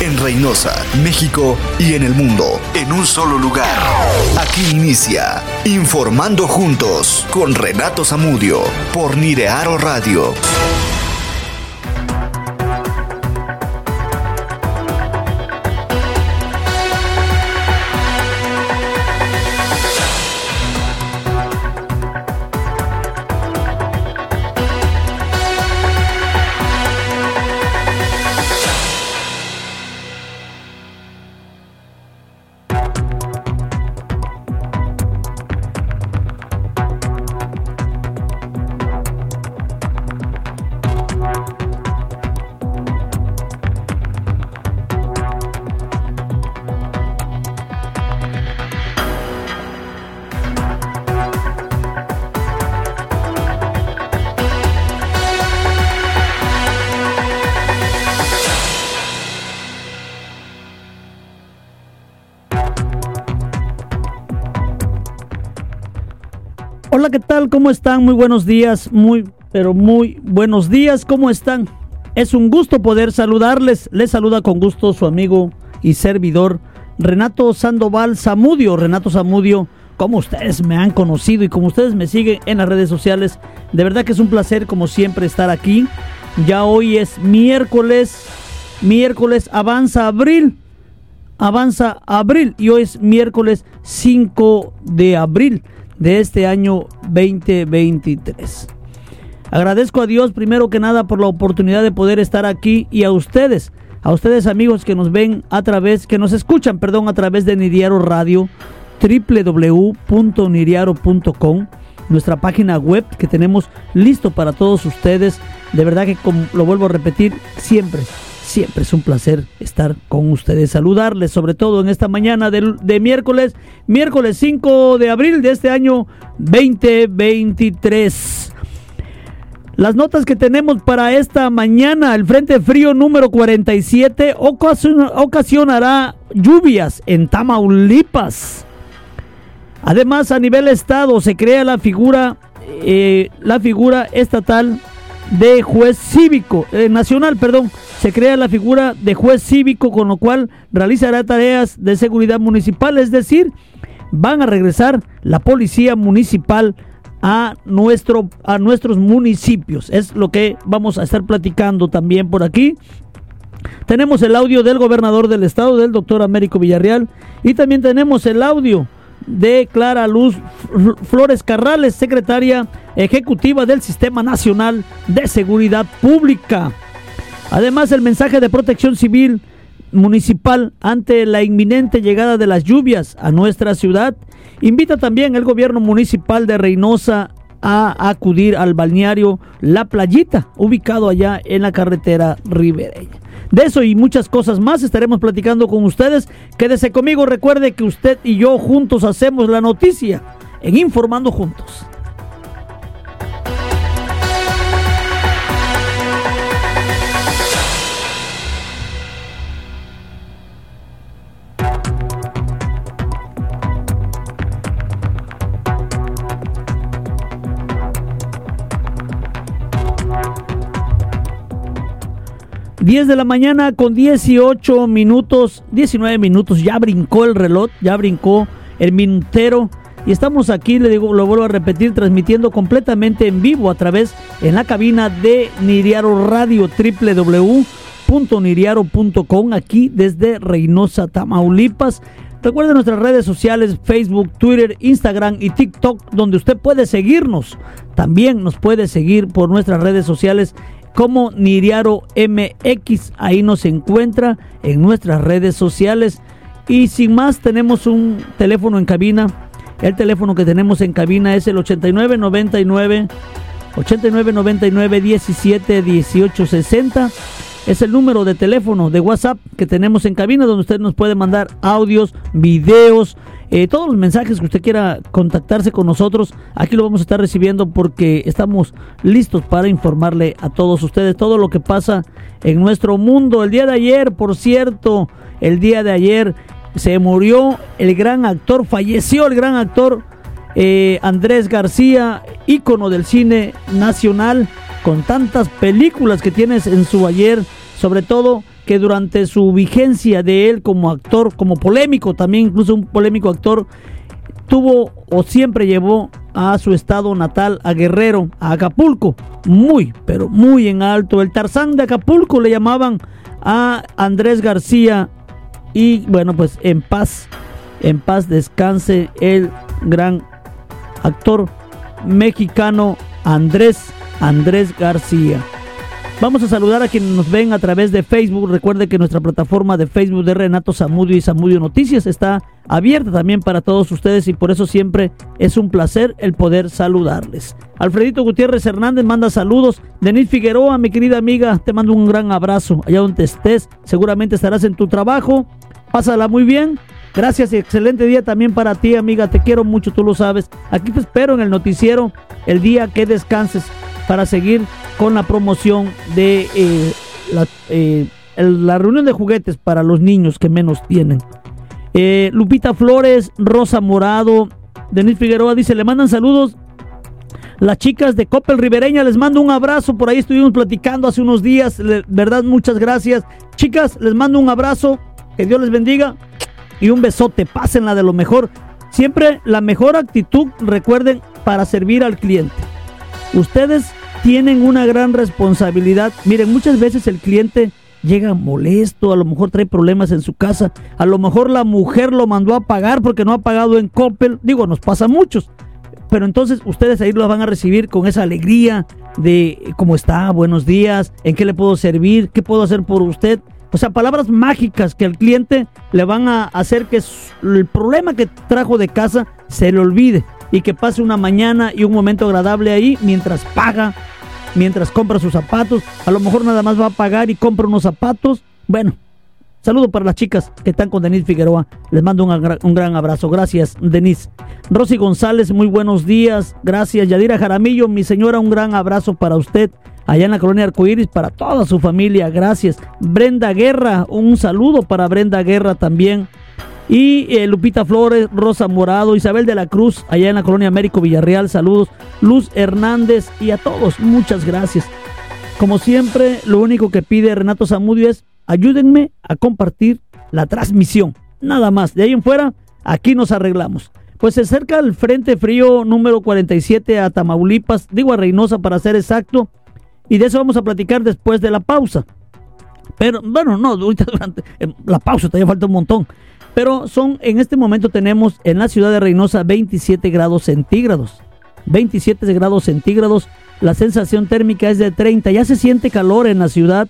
En Reynosa, México y en el mundo, en un solo lugar. Aquí inicia Informando Juntos con Renato Zamudio por Nirearo Radio. ¿Qué tal? ¿Cómo están? Muy buenos días, muy, pero muy buenos días, ¿cómo están? Es un gusto poder saludarles. Les saluda con gusto su amigo y servidor Renato Sandoval Zamudio. Renato Zamudio, como ustedes me han conocido y como ustedes me siguen en las redes sociales, de verdad que es un placer como siempre estar aquí. Ya hoy es miércoles, miércoles avanza abril, avanza abril y hoy es miércoles 5 de abril de este año 2023. Agradezco a Dios primero que nada por la oportunidad de poder estar aquí y a ustedes, a ustedes amigos que nos ven a través, que nos escuchan, perdón, a través de Nidiaro Radio, www.niriaro.com, nuestra página web que tenemos listo para todos ustedes. De verdad que como lo vuelvo a repetir, siempre Siempre es un placer estar con ustedes, saludarles, sobre todo en esta mañana de, de, miércoles, miércoles 5 de abril de este año 2023. Las notas que tenemos para esta mañana, el Frente Frío número 47 ocasionará lluvias en Tamaulipas. Además, a nivel estado se crea la figura, eh, la figura estatal de juez cívico, eh, nacional, perdón, se crea la figura de juez cívico, con lo cual realizará tareas de seguridad municipal, es decir, van a regresar la policía municipal a, nuestro, a nuestros municipios. Es lo que vamos a estar platicando también por aquí. Tenemos el audio del gobernador del estado, del doctor Américo Villarreal, y también tenemos el audio de Clara Luz Flores Carrales, secretaria ejecutiva del Sistema Nacional de Seguridad Pública. Además, el mensaje de protección civil municipal ante la inminente llegada de las lluvias a nuestra ciudad invita también el gobierno municipal de Reynosa a acudir al balneario La Playita, ubicado allá en la carretera ribereña. De eso y muchas cosas más estaremos platicando con ustedes. Quédese conmigo, recuerde que usted y yo juntos hacemos la noticia en Informando Juntos. 10 de la mañana con 18 minutos, 19 minutos, ya brincó el reloj, ya brincó el minutero. Y estamos aquí, le digo, lo vuelvo a repetir, transmitiendo completamente en vivo a través en la cabina de Niriaro Radio, www.niriaro.com, aquí desde Reynosa, Tamaulipas. Recuerden nuestras redes sociales, Facebook, Twitter, Instagram y TikTok, donde usted puede seguirnos. También nos puede seguir por nuestras redes sociales como Niriaro MX. Ahí nos encuentra en nuestras redes sociales. Y sin más, tenemos un teléfono en cabina. El teléfono que tenemos en cabina es el 8999 8999 17 18 60. Es el número de teléfono de WhatsApp que tenemos en cabina donde usted nos puede mandar audios, videos, eh, todos los mensajes que usted quiera contactarse con nosotros, aquí lo vamos a estar recibiendo porque estamos listos para informarle a todos ustedes todo lo que pasa en nuestro mundo. El día de ayer, por cierto, el día de ayer se murió el gran actor, falleció el gran actor eh, Andrés García, ícono del cine nacional, con tantas películas que tienes en su ayer, sobre todo que durante su vigencia de él como actor, como polémico, también incluso un polémico actor, tuvo o siempre llevó a su estado natal, a Guerrero, a Acapulco, muy, pero muy en alto. El Tarzán de Acapulco le llamaban a Andrés García y bueno, pues en paz, en paz descanse el gran actor mexicano Andrés, Andrés García. Vamos a saludar a quienes nos ven a través de Facebook. Recuerde que nuestra plataforma de Facebook de Renato Zamudio y Zamudio Noticias está abierta también para todos ustedes y por eso siempre es un placer el poder saludarles. Alfredito Gutiérrez Hernández manda saludos. Denis Figueroa, mi querida amiga, te mando un gran abrazo. Allá donde estés, seguramente estarás en tu trabajo. Pásala muy bien. Gracias y excelente día también para ti, amiga. Te quiero mucho, tú lo sabes. Aquí te espero en el noticiero el día que descanses para seguir con la promoción de eh, la, eh, la, reunión de juguetes para los niños que menos tienen. Eh, Lupita Flores, Rosa Morado, Denis Figueroa dice, le mandan saludos. Las chicas de Coppel Ribereña, les mando un abrazo. Por ahí estuvimos platicando hace unos días. verdad, muchas gracias. Chicas, les mando un abrazo. Que Dios les bendiga. Y un besote. Pásenla de lo mejor. Siempre la mejor actitud, recuerden, para servir al cliente. Ustedes tienen una gran responsabilidad. Miren, muchas veces el cliente llega molesto, a lo mejor trae problemas en su casa, a lo mejor la mujer lo mandó a pagar porque no ha pagado en Coppel. Digo, nos pasa a muchos. Pero entonces ustedes ahí lo van a recibir con esa alegría de cómo está, buenos días, en qué le puedo servir, qué puedo hacer por usted. O sea, palabras mágicas que al cliente le van a hacer que el problema que trajo de casa se le olvide y que pase una mañana y un momento agradable ahí mientras paga mientras compra sus zapatos. A lo mejor nada más va a pagar y compra unos zapatos. Bueno, saludo para las chicas que están con Denise Figueroa. Les mando un, gran abrazo. Gracias, Denise. Rosy González, muy buenos días. Gracias. Yadira Jaramillo, mi señora, un gran abrazo para usted. Allá en la colonia Arcoíris, para toda su familia. Gracias. Brenda Guerra, un saludo para Brenda Guerra también. Y eh, Lupita Flores, Rosa Morado, Isabel de la Cruz, allá en la colonia Américo Villarreal, saludos. Luz Hernández y a todos, muchas gracias. Como siempre, lo único que pide Renato Zamudio es ayúdenme a compartir la transmisión. Nada más. De ahí en fuera, aquí nos arreglamos. Pues se acerca el Frente Frío número 47 a Tamaulipas, digo a Reynosa para ser exacto, y de eso vamos a platicar después de la pausa. Pero bueno, no, ahorita durante la pausa todavía falta un montón. Pero son, en este momento tenemos en la ciudad de Reynosa 27 grados centígrados. 27 grados centígrados. La sensación térmica es de 30. Ya se siente calor en la ciudad.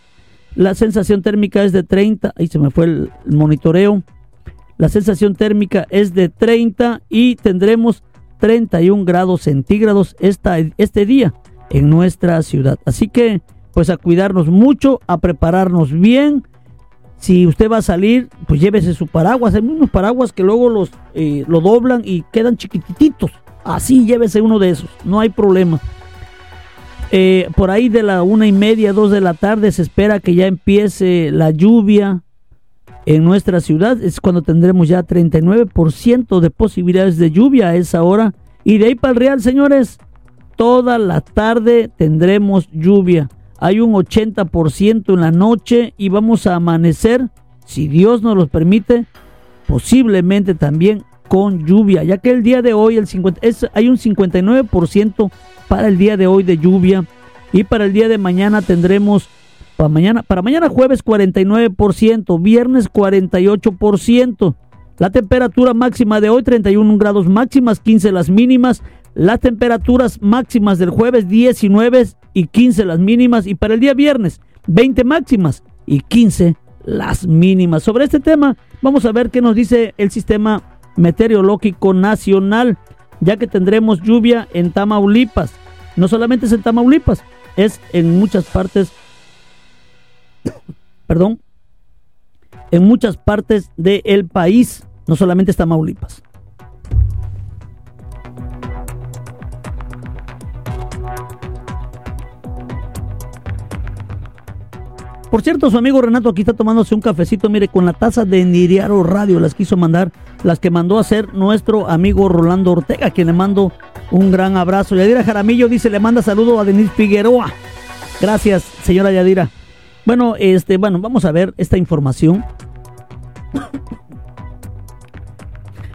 La sensación térmica es de 30. Ahí se me fue el, monitoreo. La sensación térmica es de 30 y tendremos 31 grados centígrados esta, este día en nuestra ciudad. Así que, pues a cuidarnos mucho, a prepararnos bien si usted va a salir, pues llévese su paraguas. Hay unos paraguas que luego los eh, lo doblan y quedan chiquititos. Así llévese uno de esos, no hay problema. Eh, por ahí de la una y media, dos de la tarde se espera que ya empiece la lluvia en nuestra ciudad. Es cuando tendremos ya 39% de posibilidades de lluvia a esa hora. Y de ahí para el Real, señores, toda la tarde tendremos lluvia hay un 80% en la noche y vamos a amanecer, si Dios nos lo permite, posiblemente también con lluvia, ya que el día de hoy el 50, es, hay un 59% para el día de hoy de lluvia y para el día de mañana tendremos para mañana, para mañana jueves 49%, viernes 48%. La temperatura máxima de hoy 31 grados máximas, 15 las mínimas. Las temperaturas máximas del jueves 19 y 15 las mínimas y para el día viernes 20 máximas y 15 las mínimas. Sobre este tema vamos a ver qué nos dice el sistema meteorológico nacional, ya que tendremos lluvia en Tamaulipas. No solamente es en Tamaulipas, es en muchas partes, perdón, en muchas partes del país, no solamente es Tamaulipas. Por cierto, su amigo Renato aquí está tomándose un cafecito, mire, con la taza de Niriaro Radio, las quiso mandar, las que mandó a hacer nuestro amigo Rolando Ortega, quien le mando un gran abrazo. Yadira Jaramillo dice, le manda saludo a Denis Figueroa. Gracias, señora Yadira. Bueno, este, bueno, vamos a ver esta información.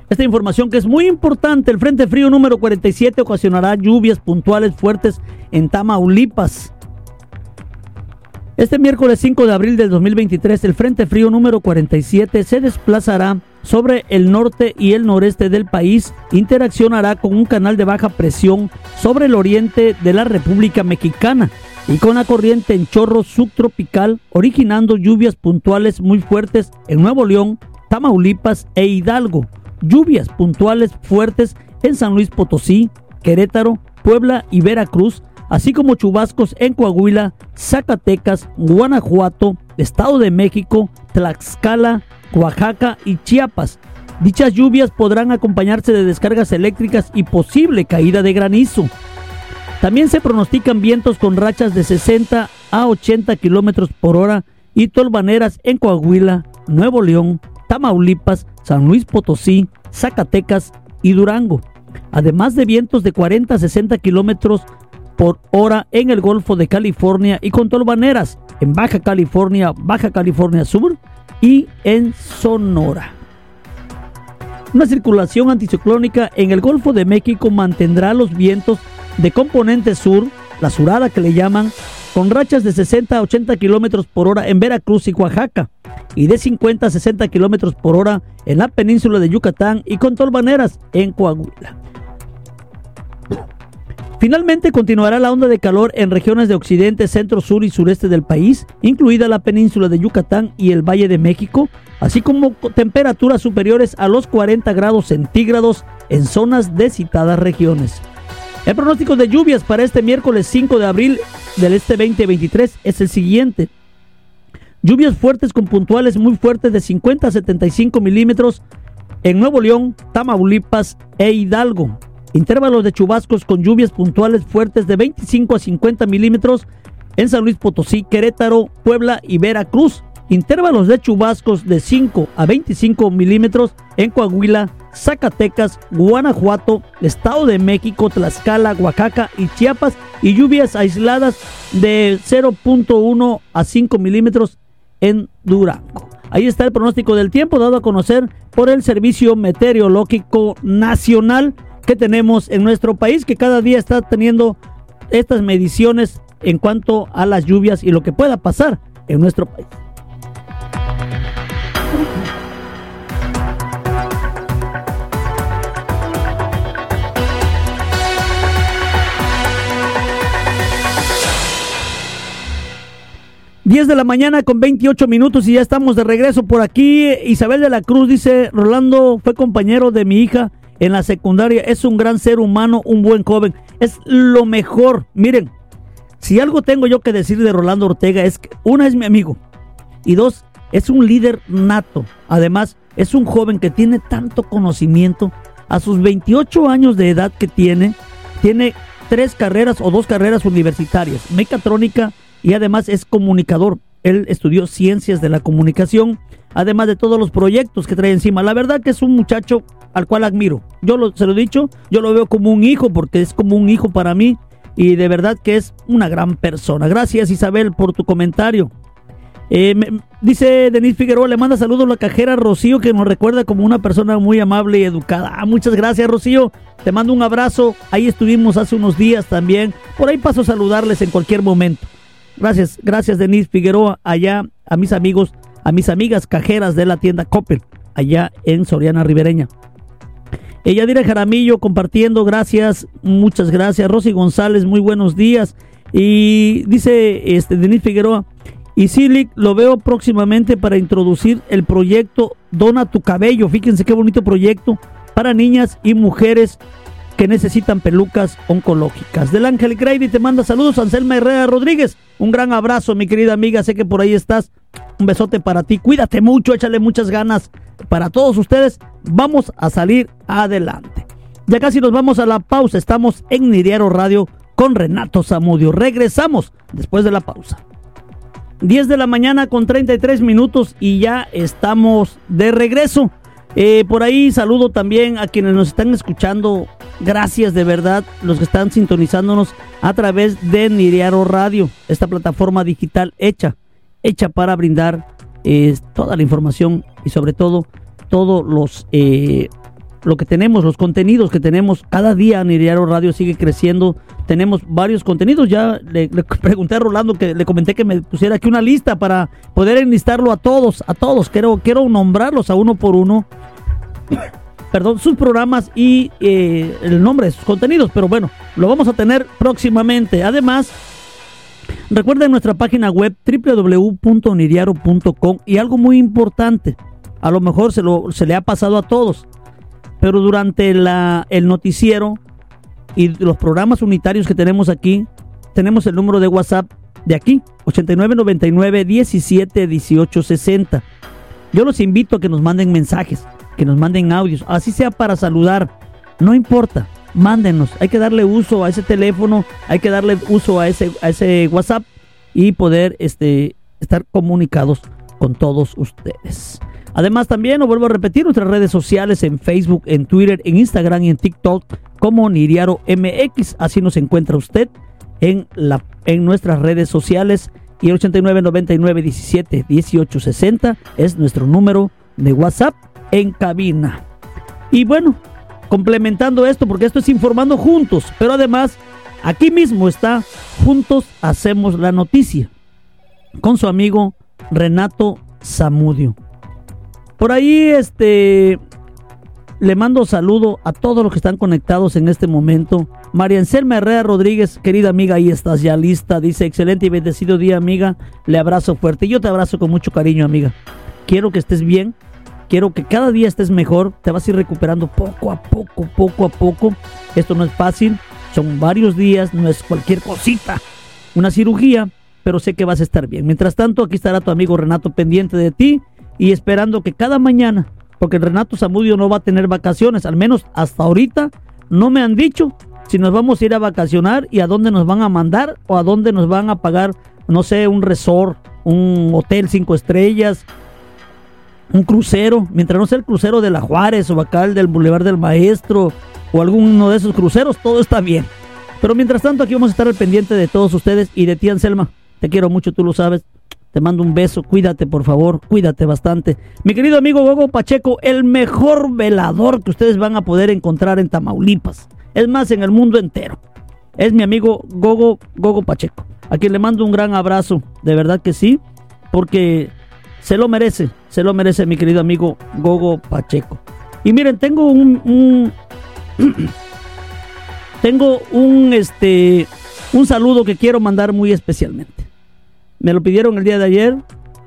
Esta información que es muy importante, el Frente Frío número 47 ocasionará lluvias puntuales fuertes en Tamaulipas. Este miércoles 5 de abril del 2023, el Frente Frío número 47 se desplazará sobre el norte y el noreste del país, interaccionará con un canal de baja presión sobre el oriente de la República Mexicana y con la corriente en chorro subtropical, originando lluvias puntuales muy fuertes en Nuevo León, Tamaulipas e Hidalgo. Lluvias puntuales fuertes en San Luis Potosí, Querétaro, Puebla y Veracruz, así como chubascos en Coahuila, Zacatecas, Guanajuato, Estado de México, Tlaxcala, Oaxaca y Chiapas. Dichas lluvias podrán acompañarse de descargas eléctricas y posible caída de granizo. También se pronostican vientos con rachas de 60 a 80 kilómetros por hora y tolvaneras en Coahuila, Nuevo León, Tamaulipas, San Luis Potosí, Zacatecas y Durango, además de vientos de 40 a 60 kilómetros por hora en el Golfo de California y con tolvaneras en Baja California, Baja California Sur y en Sonora. Una circulación anticiclónica en el Golfo de México mantendrá los vientos de componente sur, la surada que le llaman, con rachas de 60 a 80 kilómetros por hora en Veracruz y Oaxaca, y de 50 a 60 kilómetros por hora en la península de Yucatán y con tolvaneras en Coahuila. Finalmente continuará la onda de calor en regiones de occidente, centro, sur y sureste del país, incluida la península de Yucatán y el Valle de México, así como temperaturas superiores a los 40 grados centígrados en zonas de citadas regiones. El pronóstico de lluvias para este miércoles 5 de abril del este 2023 es el siguiente. Lluvias fuertes con puntuales muy fuertes de 50 a 75 milímetros en Nuevo León, Tamaulipas e Hidalgo. Intervalos de chubascos con lluvias puntuales fuertes de 25 a 50 milímetros en San Luis Potosí, Querétaro, Puebla y Veracruz. Intervalos de chubascos de 5 a 25 milímetros en Coahuila, Zacatecas, Guanajuato, Estado de México, Tlaxcala, Oaxaca y Chiapas. Y lluvias aisladas de 0.1 a 5 milímetros en Durango. Ahí está el pronóstico del tiempo dado a conocer por el Servicio Meteorológico Nacional que tenemos en nuestro país, que cada día está teniendo estas mediciones en cuanto a las lluvias y lo que pueda pasar en nuestro país. 10 de la mañana con 28 minutos y ya estamos de regreso por aquí. Isabel de la Cruz dice, Rolando fue compañero de mi hija en la secundaria, es un gran ser humano, un buen joven, es lo mejor. Miren, si algo tengo yo que decir de Rolando Ortega es que una es mi amigo y dos, es un líder nato. Además, es un joven que tiene tanto conocimiento. A sus 28 años de edad que tiene, tiene tres carreras o dos carreras universitarias, mecatrónica, y además es comunicador. Él estudió ciencias de la comunicación, además de todos los proyectos que trae encima. La verdad que es un muchacho al cual admiro. Yo se lo he dicho, yo lo veo como un hijo porque es como un hijo para mí y de verdad que es una gran persona. Gracias Isabel por tu comentario. Eh, dice Denis Figueroa, le manda saludos a la cajera Rocío que nos recuerda como una persona muy amable y educada. Ah, muchas gracias Rocío, te mando un abrazo. Ahí estuvimos hace unos días también. Por ahí paso a saludarles en cualquier momento. Gracias, gracias Denise Figueroa, allá a mis amigos, a mis amigas cajeras de la tienda Coppel, allá en Soriana Ribereña. Ella diré Jaramillo compartiendo, gracias, muchas gracias. Rosy González, muy buenos días. Y dice este Denise Figueroa, y Silic lo veo próximamente para introducir el proyecto Dona tu cabello. Fíjense qué bonito proyecto para niñas y mujeres que necesitan pelucas oncológicas. Del Ángel Grady te manda saludos, Anselma Herrera Rodríguez. Un gran abrazo, mi querida amiga. Sé que por ahí estás. Un besote para ti. Cuídate mucho, échale muchas ganas. Para todos ustedes, vamos a salir adelante. Ya casi nos vamos a la pausa. Estamos en Niriaro Radio con Renato Zamudio. Regresamos después de la pausa. 10 de la mañana con 33 minutos y ya estamos de regreso. Eh, por ahí saludo también a quienes nos están escuchando. Gracias de verdad, los que están sintonizándonos a través de Niriaro Radio, esta plataforma digital hecha hecha para brindar eh, toda la información y sobre todo todos los eh, lo que tenemos, los contenidos que tenemos cada día Niriaro Radio sigue creciendo. Tenemos varios contenidos. Ya le, pregunté a Rolando que le comenté que me pusiera aquí una lista para poder enlistarlo a todos, a todos. Quiero, quiero nombrarlos a uno por uno. Perdón, sus programas y eh, el nombre de sus contenidos. Pero bueno, lo vamos a tener próximamente. Además, recuerden nuestra página web www.niriaro.com y algo muy importante. A lo mejor se, lo, se le ha pasado a todos pero durante la, el noticiero y los programas unitarios que tenemos aquí, tenemos el número de WhatsApp de aquí, 8999 17 18 60. Yo los invito a que nos manden mensajes, que nos manden audios, así sea para saludar, no importa, mándenos, hay que darle uso a ese teléfono, hay que darle uso a ese, a ese WhatsApp y poder este, estar comunicados con todos ustedes. Además también, lo vuelvo a repetir, nuestras redes sociales en Facebook, en Twitter, en Instagram y en TikTok como Niriaro MX. Así nos encuentra usted en, la, en nuestras redes sociales. Y el 89 99 17 18 60 es nuestro número de WhatsApp en cabina. Y bueno, complementando esto, porque esto es informando juntos, pero además aquí mismo está Juntos Hacemos la Noticia con su amigo Renato Zamudio. Por ahí, este, le mando saludo a todos los que están conectados en este momento. María Anselma Herrera Rodríguez, querida amiga, ahí estás ya lista. Dice, excelente y bendecido día, amiga. Le abrazo fuerte. Yo te abrazo con mucho cariño, amiga. Quiero que estés bien. Quiero que cada día estés mejor. Te vas a ir recuperando poco a poco, poco a poco. Esto no es fácil. Son varios días, no es cualquier cosita. Una cirugía, pero sé que vas a estar bien. Mientras tanto, aquí estará tu amigo Renato pendiente de ti y esperando que cada mañana, porque Renato Zamudio no va a tener vacaciones, al menos hasta ahorita no me han dicho si nos vamos a ir a vacacionar y a dónde nos van a mandar o a dónde nos van a pagar, no sé, un resort, un hotel cinco estrellas, un crucero, mientras no sea el crucero de la Juárez o acá el del Boulevard del Maestro o alguno de esos cruceros, todo está bien. Pero mientras tanto aquí vamos a estar al pendiente de todos ustedes y de ti Anselma. Te quiero mucho, tú lo sabes. Te mando un beso, cuídate por favor, cuídate bastante. Mi querido amigo Gogo Pacheco, el mejor velador que ustedes van a poder encontrar en Tamaulipas. Es más, en el mundo entero. Es mi amigo Gogo, Gogo Pacheco, a quien le mando un gran abrazo, de verdad que sí, porque se lo merece, se lo merece mi querido amigo Gogo Pacheco. Y miren, tengo un, tengo un este un saludo que quiero mandar muy especialmente. Me lo pidieron el día de ayer,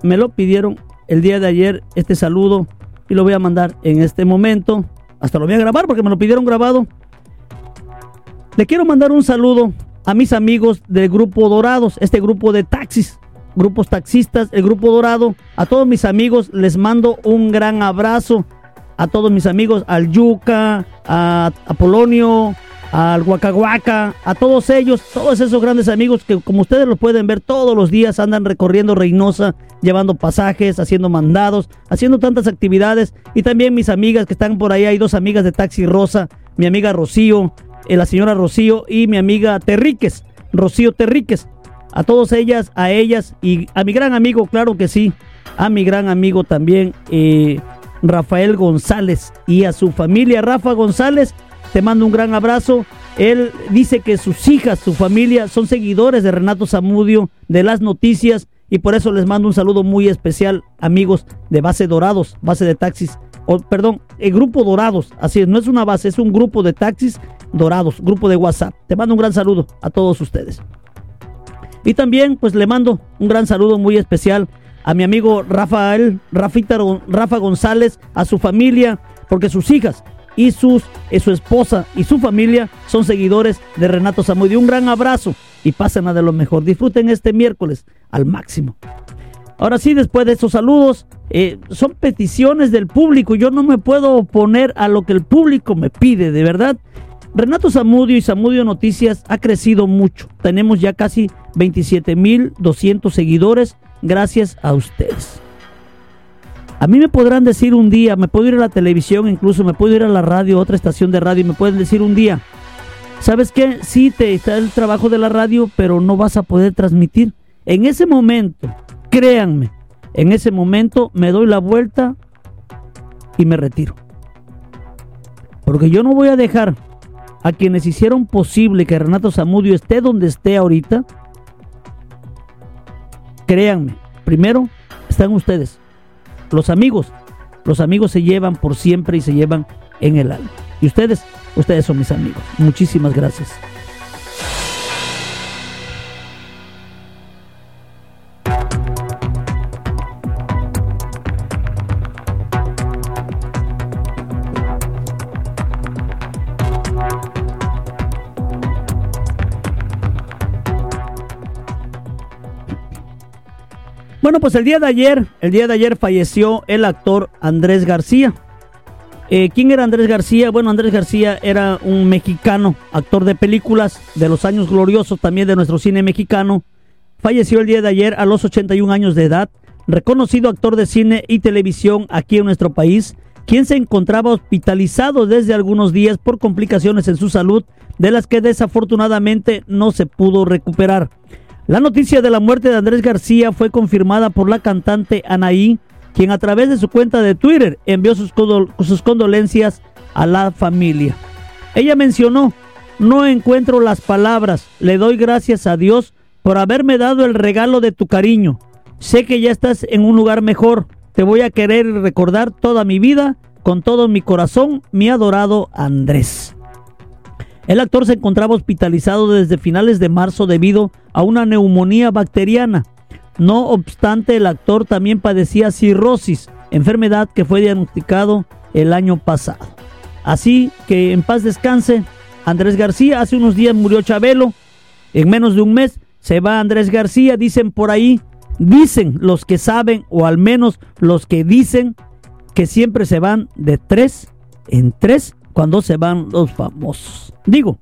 me lo pidieron el día de ayer este saludo y lo voy a mandar en este momento. Hasta lo voy a grabar porque me lo pidieron grabado. Le quiero mandar un saludo a mis amigos del Grupo Dorados, este grupo de taxis, grupos taxistas, el Grupo Dorado. A todos mis amigos les mando un gran abrazo. A todos mis amigos, al Yuca, a Apolonio, al Huacahuaca, a todos ellos, todos esos grandes amigos que como ustedes lo pueden ver todos los días andan recorriendo Reynosa, llevando pasajes, haciendo mandados, haciendo tantas actividades y también mis amigas que están por ahí, hay dos amigas de Taxi Rosa, mi amiga Rocío, eh, la señora Rocío y mi amiga Terríquez, Rocío Terríquez. A todas ellas, a ellas y a mi gran amigo, claro que sí, a mi gran amigo también, eh, Rafael González y a su familia, Rafa González, te mando un gran abrazo. Él dice que sus hijas, su familia, son seguidores de Renato Zamudio, de las noticias, y por eso les mando un saludo muy especial, amigos de Base Dorados, base de taxis, o perdón, el grupo Dorados, así es, no es una base, es un grupo de taxis dorados, grupo de WhatsApp. Te mando un gran saludo a todos ustedes. Y también, pues le mando un gran saludo muy especial a mi amigo Rafael, Rafita, Rafa González, a su familia, porque sus hijas y sus, eh, su esposa y su familia son seguidores de Renato Zamudio. Un gran abrazo y pasen a de lo mejor. Disfruten este miércoles al máximo. Ahora sí, después de estos saludos, eh, son peticiones del público. Yo no me puedo oponer a lo que el público me pide, de verdad. Renato Zamudio y Zamudio Noticias ha crecido mucho. Tenemos ya casi 27.200 seguidores gracias a ustedes. A mí me podrán decir un día, me puedo ir a la televisión, incluso me puedo ir a la radio, otra estación de radio, me pueden decir un día, ¿sabes qué? Sí, te está el trabajo de la radio, pero no vas a poder transmitir. En ese momento, créanme, en ese momento me doy la vuelta y me retiro. Porque yo no voy a dejar a quienes hicieron posible que Renato Zamudio esté donde esté ahorita. Créanme, primero están ustedes, los amigos. Los amigos se llevan por siempre y se llevan en el alma. Y ustedes, ustedes son mis amigos. Muchísimas gracias. Bueno, pues el día de ayer, el día de ayer falleció el actor Andrés García. Eh, ¿Quién era Andrés García? Bueno, Andrés García era un mexicano, actor de películas de los años gloriosos también de nuestro cine mexicano. Falleció el día de ayer a los 81 años de edad, reconocido actor de cine y televisión aquí en nuestro país, quien se encontraba hospitalizado desde algunos días por complicaciones en su salud, de las que desafortunadamente no se pudo recuperar. La noticia de la muerte de Andrés García fue confirmada por la cantante Anaí, quien a través de su cuenta de Twitter envió sus, sus condolencias a la familia. Ella mencionó, no encuentro las palabras, le doy gracias a Dios por haberme dado el regalo de tu cariño. Sé que ya estás en un lugar mejor, te voy a querer recordar toda mi vida, con todo mi corazón, mi adorado Andrés. El actor se encontraba hospitalizado desde finales de marzo debido a una neumonía bacteriana. No obstante, el actor también padecía cirrosis, enfermedad que fue diagnosticado el año pasado. Así que en paz descanse Andrés García. Hace unos días murió Chabelo. En menos de un mes se va Andrés García. Dicen por ahí, dicen los que saben o al menos los que dicen que siempre se van de tres en tres cuando se van los famosos. Digo,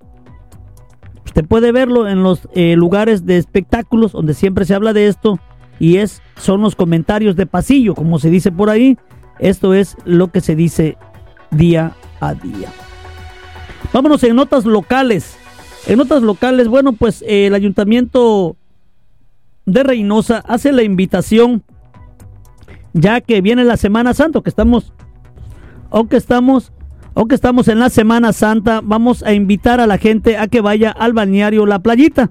usted puede verlo en los eh, lugares de espectáculos donde siempre se habla de esto y es son los comentarios de pasillo, como se dice por ahí. Esto es lo que se dice día a día. Vámonos en notas locales. En notas locales, bueno, pues eh, el ayuntamiento de Reynosa hace la invitación ya que viene la Semana Santa, que estamos, aunque estamos aunque estamos en la Semana Santa, vamos a invitar a la gente a que vaya al balneario La Playita.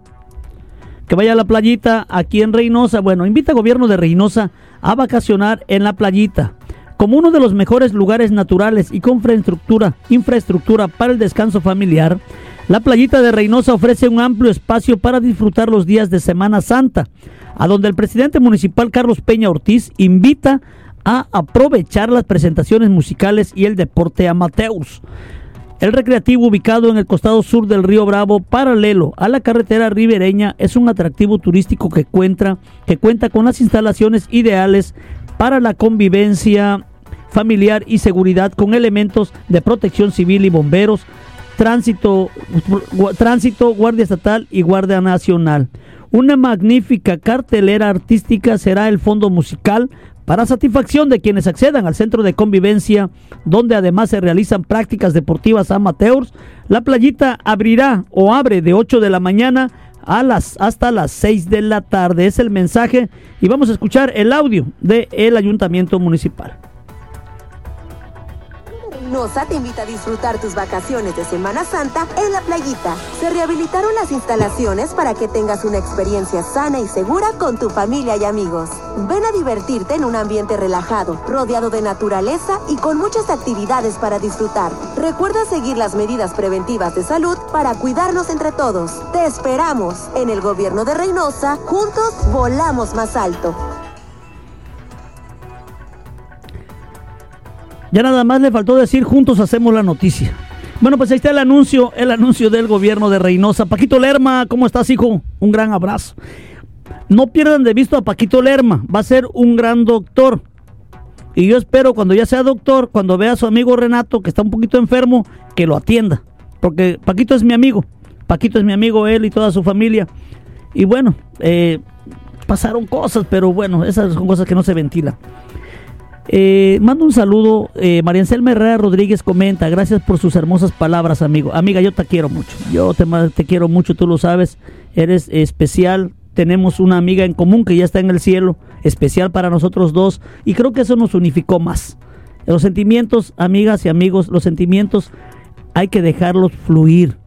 Que vaya a la playita aquí en Reynosa. Bueno, invita al gobierno de Reynosa a vacacionar en la playita. Como uno de los mejores lugares naturales y con infraestructura, infraestructura para el descanso familiar, la playita de Reynosa ofrece un amplio espacio para disfrutar los días de Semana Santa, a donde el presidente municipal Carlos Peña Ortiz invita a aprovechar las presentaciones musicales y el deporte amateurs. El recreativo ubicado en el costado sur del río Bravo, paralelo a la carretera ribereña, es un atractivo turístico que cuenta, que cuenta con las instalaciones ideales para la convivencia familiar y seguridad con elementos de protección civil y bomberos, tránsito, tránsito, guardia estatal y guardia nacional. Una magnífica cartelera artística será el fondo musical para satisfacción de quienes accedan al centro de convivencia, donde además se realizan prácticas deportivas amateurs, la playita abrirá o abre de 8 de la mañana hasta las 6 de la tarde. Es el mensaje y vamos a escuchar el audio del ayuntamiento municipal. Nosa te invita a disfrutar tus vacaciones de Semana Santa en la playita. Se rehabilitaron las instalaciones para que tengas una experiencia sana y segura con tu familia y amigos. Ven a divertirte en un ambiente relajado, rodeado de naturaleza y con muchas actividades para disfrutar. Recuerda seguir las medidas preventivas de salud para cuidarnos entre todos. Te esperamos. En el gobierno de Reynosa, juntos volamos más alto. Ya nada más le faltó decir juntos hacemos la noticia. Bueno, pues ahí está el anuncio, el anuncio del gobierno de Reynosa. Paquito Lerma, ¿cómo estás, hijo? Un gran abrazo. No pierdan de vista a Paquito Lerma, va a ser un gran doctor. Y yo espero cuando ya sea doctor, cuando vea a su amigo Renato, que está un poquito enfermo, que lo atienda. Porque Paquito es mi amigo. Paquito es mi amigo, él y toda su familia. Y bueno, eh, pasaron cosas, pero bueno, esas son cosas que no se ventilan. Eh, mando un saludo. Eh, María Anselma Herrera Rodríguez comenta, gracias por sus hermosas palabras, amigo. Amiga, yo te quiero mucho. Yo te, te quiero mucho, tú lo sabes. Eres especial tenemos una amiga en común que ya está en el cielo, especial para nosotros dos, y creo que eso nos unificó más. Los sentimientos, amigas y amigos, los sentimientos hay que dejarlos fluir.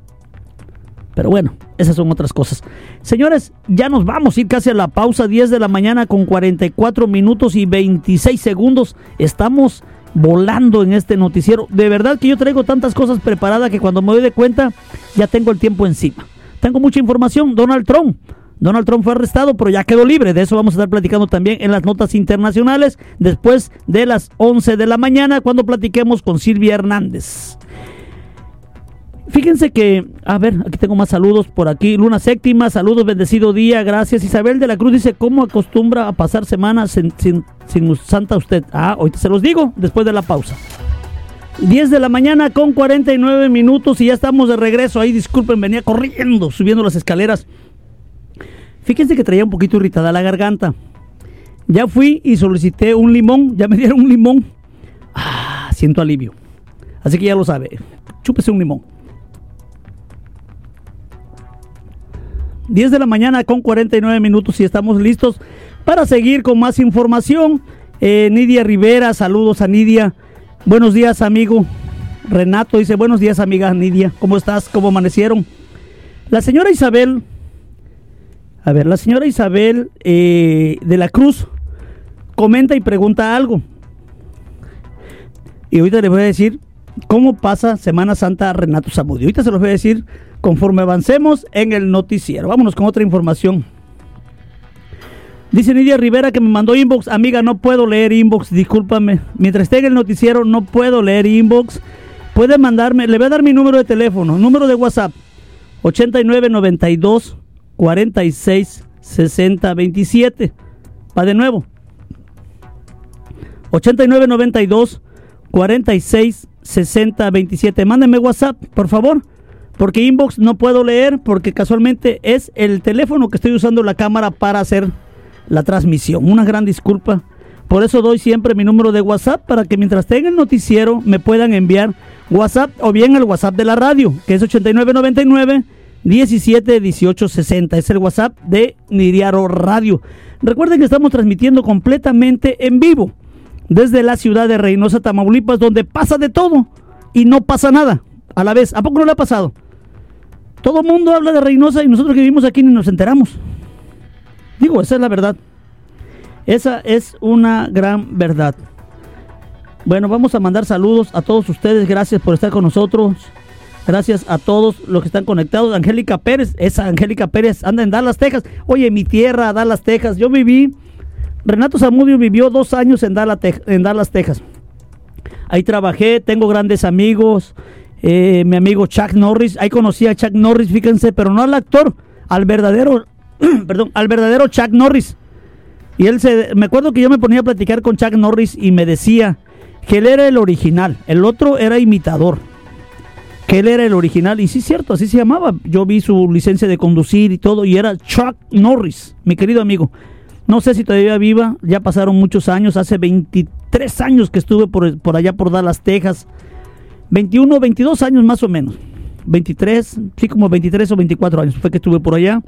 Pero bueno, esas son otras cosas. Señores, ya nos vamos a ir casi a la pausa, 10 de la mañana con 44 minutos y 26 segundos. Estamos volando en este noticiero. De verdad que yo traigo tantas cosas preparadas que cuando me doy de cuenta ya tengo el tiempo encima. Tengo mucha información. Donald Trump. Donald Trump fue arrestado, pero ya quedó libre. De eso vamos a estar platicando también en las notas internacionales después de las 11 de la mañana cuando platiquemos con Silvia Hernández. Fíjense que, a ver, aquí tengo más saludos por aquí. Luna séptima, saludos, bendecido día, gracias. Isabel de la Cruz dice, ¿cómo acostumbra a pasar semanas sin, sin, Santa usted? Ah, ahorita se los digo, después de la pausa. 10 de la mañana con 49 minutos y ya estamos de regreso. Ahí, disculpen, venía corriendo, subiendo las escaleras. Fíjense que traía un poquito irritada la garganta. Ya fui y solicité un limón, ya me dieron un limón. Ah, siento alivio. Así que ya lo sabe, chúpese un limón. 10 de la mañana con 49 minutos y estamos listos para seguir con más información. Eh, Nidia Rivera, saludos a Nidia. Buenos días, amigo. Renato dice, buenos días, amiga Nidia. ¿Cómo estás? ¿Cómo amanecieron? La señora Isabel, a ver, la señora Isabel eh, de la Cruz comenta y pregunta algo. Y ahorita le voy a decir cómo pasa Semana Santa Renato Zamudio. Ahorita se los voy a decir conforme avancemos en el noticiero. Vámonos con otra información. Dice Nidia Rivera que me mandó inbox. Amiga, no puedo leer inbox, discúlpame. Mientras esté en el noticiero, no puedo leer inbox. Puede mandarme, le voy a dar mi número de teléfono, número de WhatsApp: 8992 46 60 27. Va de nuevo: 8992 46 60 27. Mándeme WhatsApp, por favor porque inbox no puedo leer porque casualmente es el teléfono que estoy usando la cámara para hacer la transmisión. Una gran disculpa. Por eso doy siempre mi número de WhatsApp para que mientras tenga el noticiero me puedan enviar WhatsApp o bien el WhatsApp de la radio, que es 8999 17 18 60. Es el WhatsApp de Niriaro Radio. Recuerden que estamos transmitiendo completamente en vivo desde la ciudad de Reynosa, Tamaulipas, donde pasa de todo y no pasa nada a la vez. ¿A poco no le ha pasado? Todo el mundo habla de Reynosa y nosotros que vivimos aquí ni nos enteramos. Digo, esa es la verdad. Esa es una gran verdad. Bueno, vamos a mandar saludos a todos ustedes. Gracias por estar con nosotros. Gracias a todos los que están conectados. Angélica Pérez, esa Angélica Pérez anda en Dallas, Texas. Oye, mi tierra, Dallas, Texas. Yo viví, Renato Zamudio vivió dos años en Dallas, en Dallas, Texas. Ahí trabajé, tengo grandes amigos. Eh, mi amigo Chuck Norris. Ahí conocí a Chuck Norris, fíjense, pero no al actor, al verdadero, perdón, al verdadero Chuck Norris. Y él se, me acuerdo que yo me ponía a platicar con Chuck Norris y me decía que él era el original, el otro era imitador. Que él era el original, y sí cierto, así se llamaba. Yo vi su licencia de conducir y todo, y era Chuck Norris, mi querido amigo. No sé si todavía viva, ya pasaron muchos años, hace 23 años que estuve por, por allá por Dallas, Texas 21, 22 años más o menos. 23, sí, como 23 o 24 años fue que estuve por allá.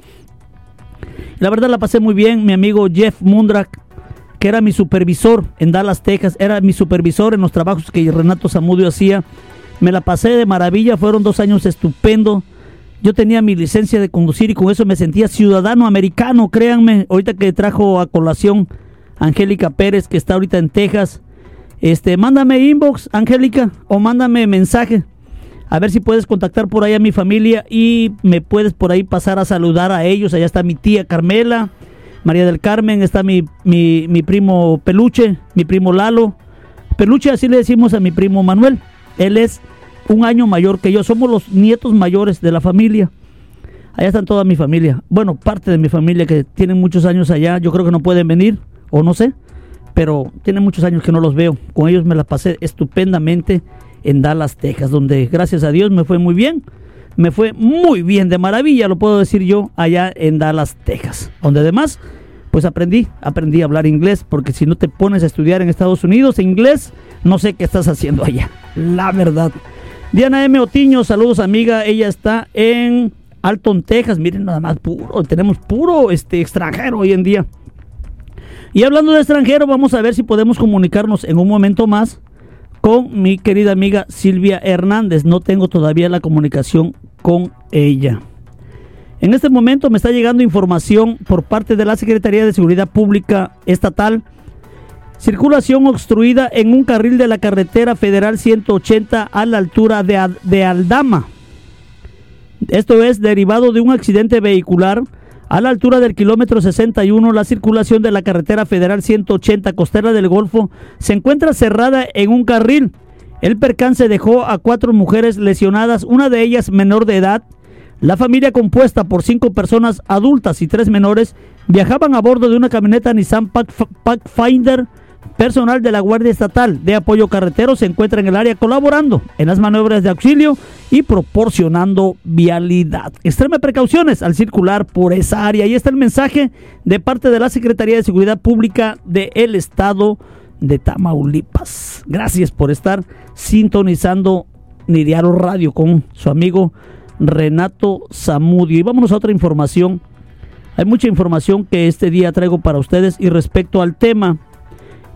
La verdad la pasé muy bien. Mi amigo Jeff Mundrak, que era mi supervisor en Dallas, Texas, era mi supervisor en los trabajos que Renato Zamudio hacía. Me la pasé de maravilla, fueron dos años estupendos. Yo tenía mi licencia de conducir y con eso me sentía ciudadano americano, créanme. Ahorita que trajo a colación Angélica Pérez, que está ahorita en Texas, este, mándame inbox, Angélica, o mándame mensaje. A ver si puedes contactar por ahí a mi familia y me puedes por ahí pasar a saludar a ellos. Allá está mi tía Carmela, María del Carmen, está mi, mi, mi primo Peluche, mi primo Lalo. Peluche, así le decimos a mi primo Manuel. Él es un año mayor que yo. Somos los nietos mayores de la familia. Allá están toda mi familia. Bueno, parte de mi familia que tienen muchos años allá. Yo creo que no pueden venir, o no sé pero tiene muchos años que no los veo. Con ellos me la pasé estupendamente en Dallas, Texas, donde gracias a Dios me fue muy bien. Me fue muy bien, de maravilla, lo puedo decir yo, allá en Dallas, Texas. Donde además, pues aprendí, aprendí a hablar inglés, porque si no te pones a estudiar en Estados Unidos inglés, no sé qué estás haciendo allá. La verdad. Diana M. Otiño, saludos amiga, ella está en Alton, Texas, miren nada más puro, tenemos puro este extranjero hoy en día. Y hablando de extranjero, vamos a ver si podemos comunicarnos en un momento más con mi querida amiga Silvia Hernández. No tengo todavía la comunicación con ella. En este momento me está llegando información por parte de la Secretaría de Seguridad Pública Estatal. Circulación obstruida en un carril de la carretera federal 180 a la altura de, de Aldama. Esto es derivado de un accidente vehicular a la altura del kilómetro 61, la circulación de la carretera federal 180 costera del Golfo se encuentra cerrada en un carril. El percance dejó a cuatro mujeres lesionadas, una de ellas menor de edad. La familia compuesta por cinco personas adultas y tres menores viajaban a bordo de una camioneta Nissan Pathfinder Personal de la Guardia Estatal de Apoyo Carretero se encuentra en el área colaborando en las maniobras de auxilio y proporcionando vialidad. Extreme precauciones al circular por esa área. Y está el mensaje de parte de la Secretaría de Seguridad Pública del Estado de Tamaulipas. Gracias por estar sintonizando Nidiaro Radio con su amigo Renato Zamudio. Y vámonos a otra información. Hay mucha información que este día traigo para ustedes y respecto al tema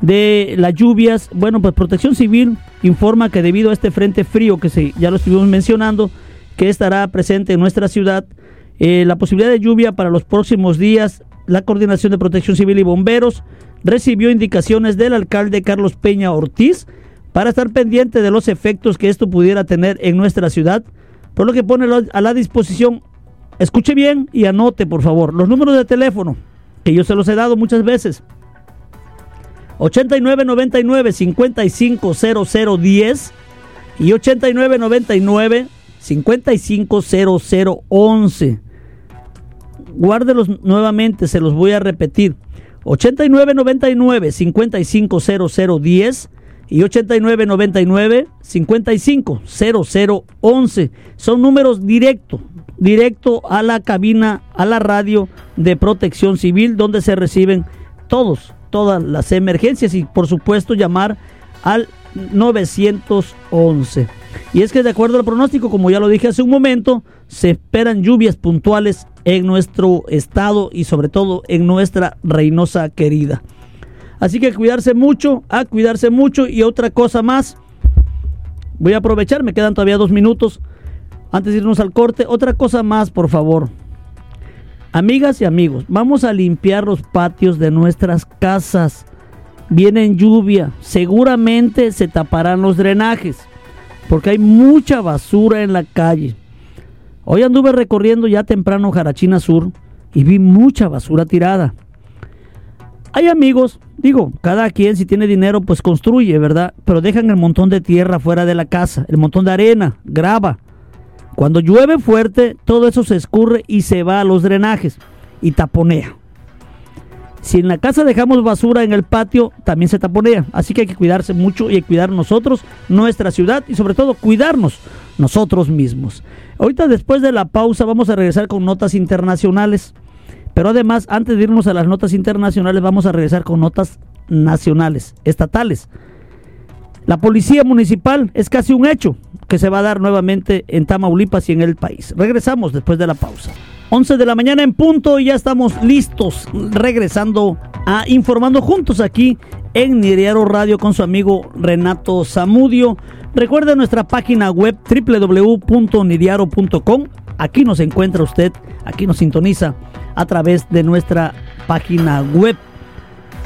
de las lluvias. Bueno, pues Protección Civil informa que debido a este frente frío que se, ya lo estuvimos mencionando, que estará presente en nuestra ciudad, eh, la posibilidad de lluvia para los próximos días, la Coordinación de Protección Civil y Bomberos recibió indicaciones del alcalde Carlos Peña Ortiz para estar pendiente de los efectos que esto pudiera tener en nuestra ciudad, por lo que pone a la disposición, escuche bien y anote por favor los números de teléfono, que yo se los he dado muchas veces, 8999 550010 y 8999 550011. Guárdelos nuevamente, se los voy a repetir. 8999 550010 y 8999 550011. Son números directos, directo a la cabina, a la radio de protección civil donde se reciben todos todas las emergencias y por supuesto llamar al 911. Y es que de acuerdo al pronóstico, como ya lo dije hace un momento, se esperan lluvias puntuales en nuestro estado y sobre todo en nuestra Reynosa querida. Así que cuidarse mucho, a cuidarse mucho y otra cosa más. Voy a aprovechar, me quedan todavía dos minutos antes de irnos al corte. Otra cosa más, por favor. Amigas y amigos, vamos a limpiar los patios de nuestras casas. Viene lluvia, seguramente se taparán los drenajes, porque hay mucha basura en la calle. Hoy anduve recorriendo ya temprano Jarachina Sur y vi mucha basura tirada. Hay amigos, digo, cada quien si tiene dinero pues construye, ¿verdad? Pero dejan el montón de tierra fuera de la casa, el montón de arena, grava. Cuando llueve fuerte, todo eso se escurre y se va a los drenajes y taponea. Si en la casa dejamos basura en el patio, también se taponea. Así que hay que cuidarse mucho y cuidar nosotros, nuestra ciudad y sobre todo cuidarnos nosotros mismos. Ahorita después de la pausa vamos a regresar con notas internacionales. Pero además, antes de irnos a las notas internacionales, vamos a regresar con notas nacionales, estatales. La policía municipal es casi un hecho que se va a dar nuevamente en Tamaulipas y en el país. Regresamos después de la pausa. 11 de la mañana en punto y ya estamos listos regresando a Informando Juntos aquí en Niriaro Radio con su amigo Renato Zamudio. Recuerde nuestra página web www.niriaro.com. Aquí nos encuentra usted, aquí nos sintoniza a través de nuestra página web.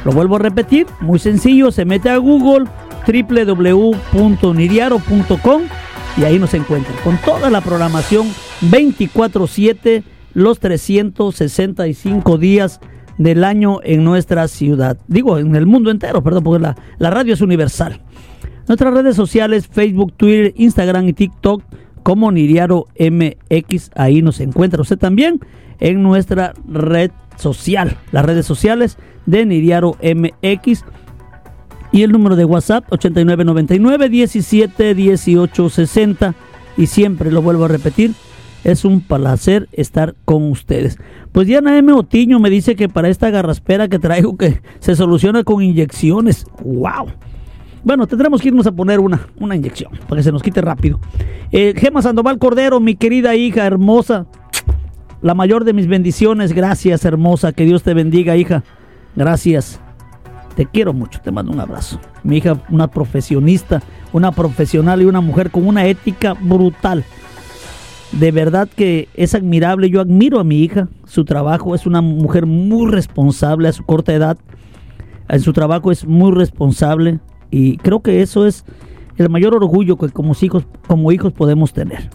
Lo vuelvo a repetir, muy sencillo, se mete a Google www.niriaro.com y ahí nos encuentran con toda la programación 24/7 los 365 días del año en nuestra ciudad. Digo, en el mundo entero, perdón, porque la, la radio es universal. Nuestras redes sociales, Facebook, Twitter, Instagram y TikTok, como Niriaro MX, ahí nos encuentra usted también en nuestra red social, las redes sociales de Niriaro MX y el número de WhatsApp 8999 17 18 60 y siempre lo vuelvo a repetir es un placer estar con ustedes. Pues Diana M. Otiño me dice que para esta garraspera que traigo que se soluciona con inyecciones. ¡Wow! Bueno, tendremos que irnos a poner una, una inyección para que se nos quite rápido. Eh, Gema Sandoval Cordero, mi querida hija hermosa. la mayor de mis bendiciones. Gracias, hermosa. Que Dios te bendiga, hija. Gracias. Te quiero mucho, te mando un abrazo. Mi hija, una profesionista, una profesional y una mujer con una ética brutal. De verdad que es admirable. Yo admiro a mi hija, su trabajo. Es una mujer muy responsable a su corta edad. En su trabajo es muy responsable. Y creo que eso es el mayor orgullo que como hijos, como hijos podemos tener.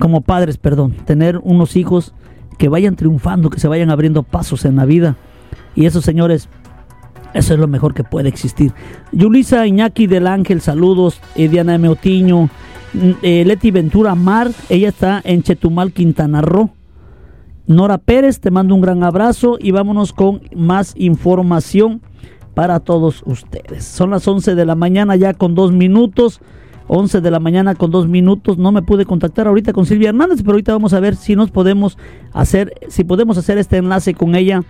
Como padres, perdón. Tener unos hijos que vayan triunfando, que se vayan abriendo pasos en la vida. Y esos señores eso es lo mejor que puede existir. Yulisa Iñaki del Ángel, saludos. Eh, Diana Meotiño. Mm, eh, Leti Ventura Mar, ella está en Chetumal, Quintana Roo. Nora Pérez, te mando un gran abrazo y vámonos con más información para todos ustedes. Son las 11 de la mañana ya con dos minutos. 11 de la mañana con dos minutos. No me pude contactar ahorita con Silvia Hernández, pero ahorita vamos a ver si nos podemos hacer, si podemos hacer este enlace con ella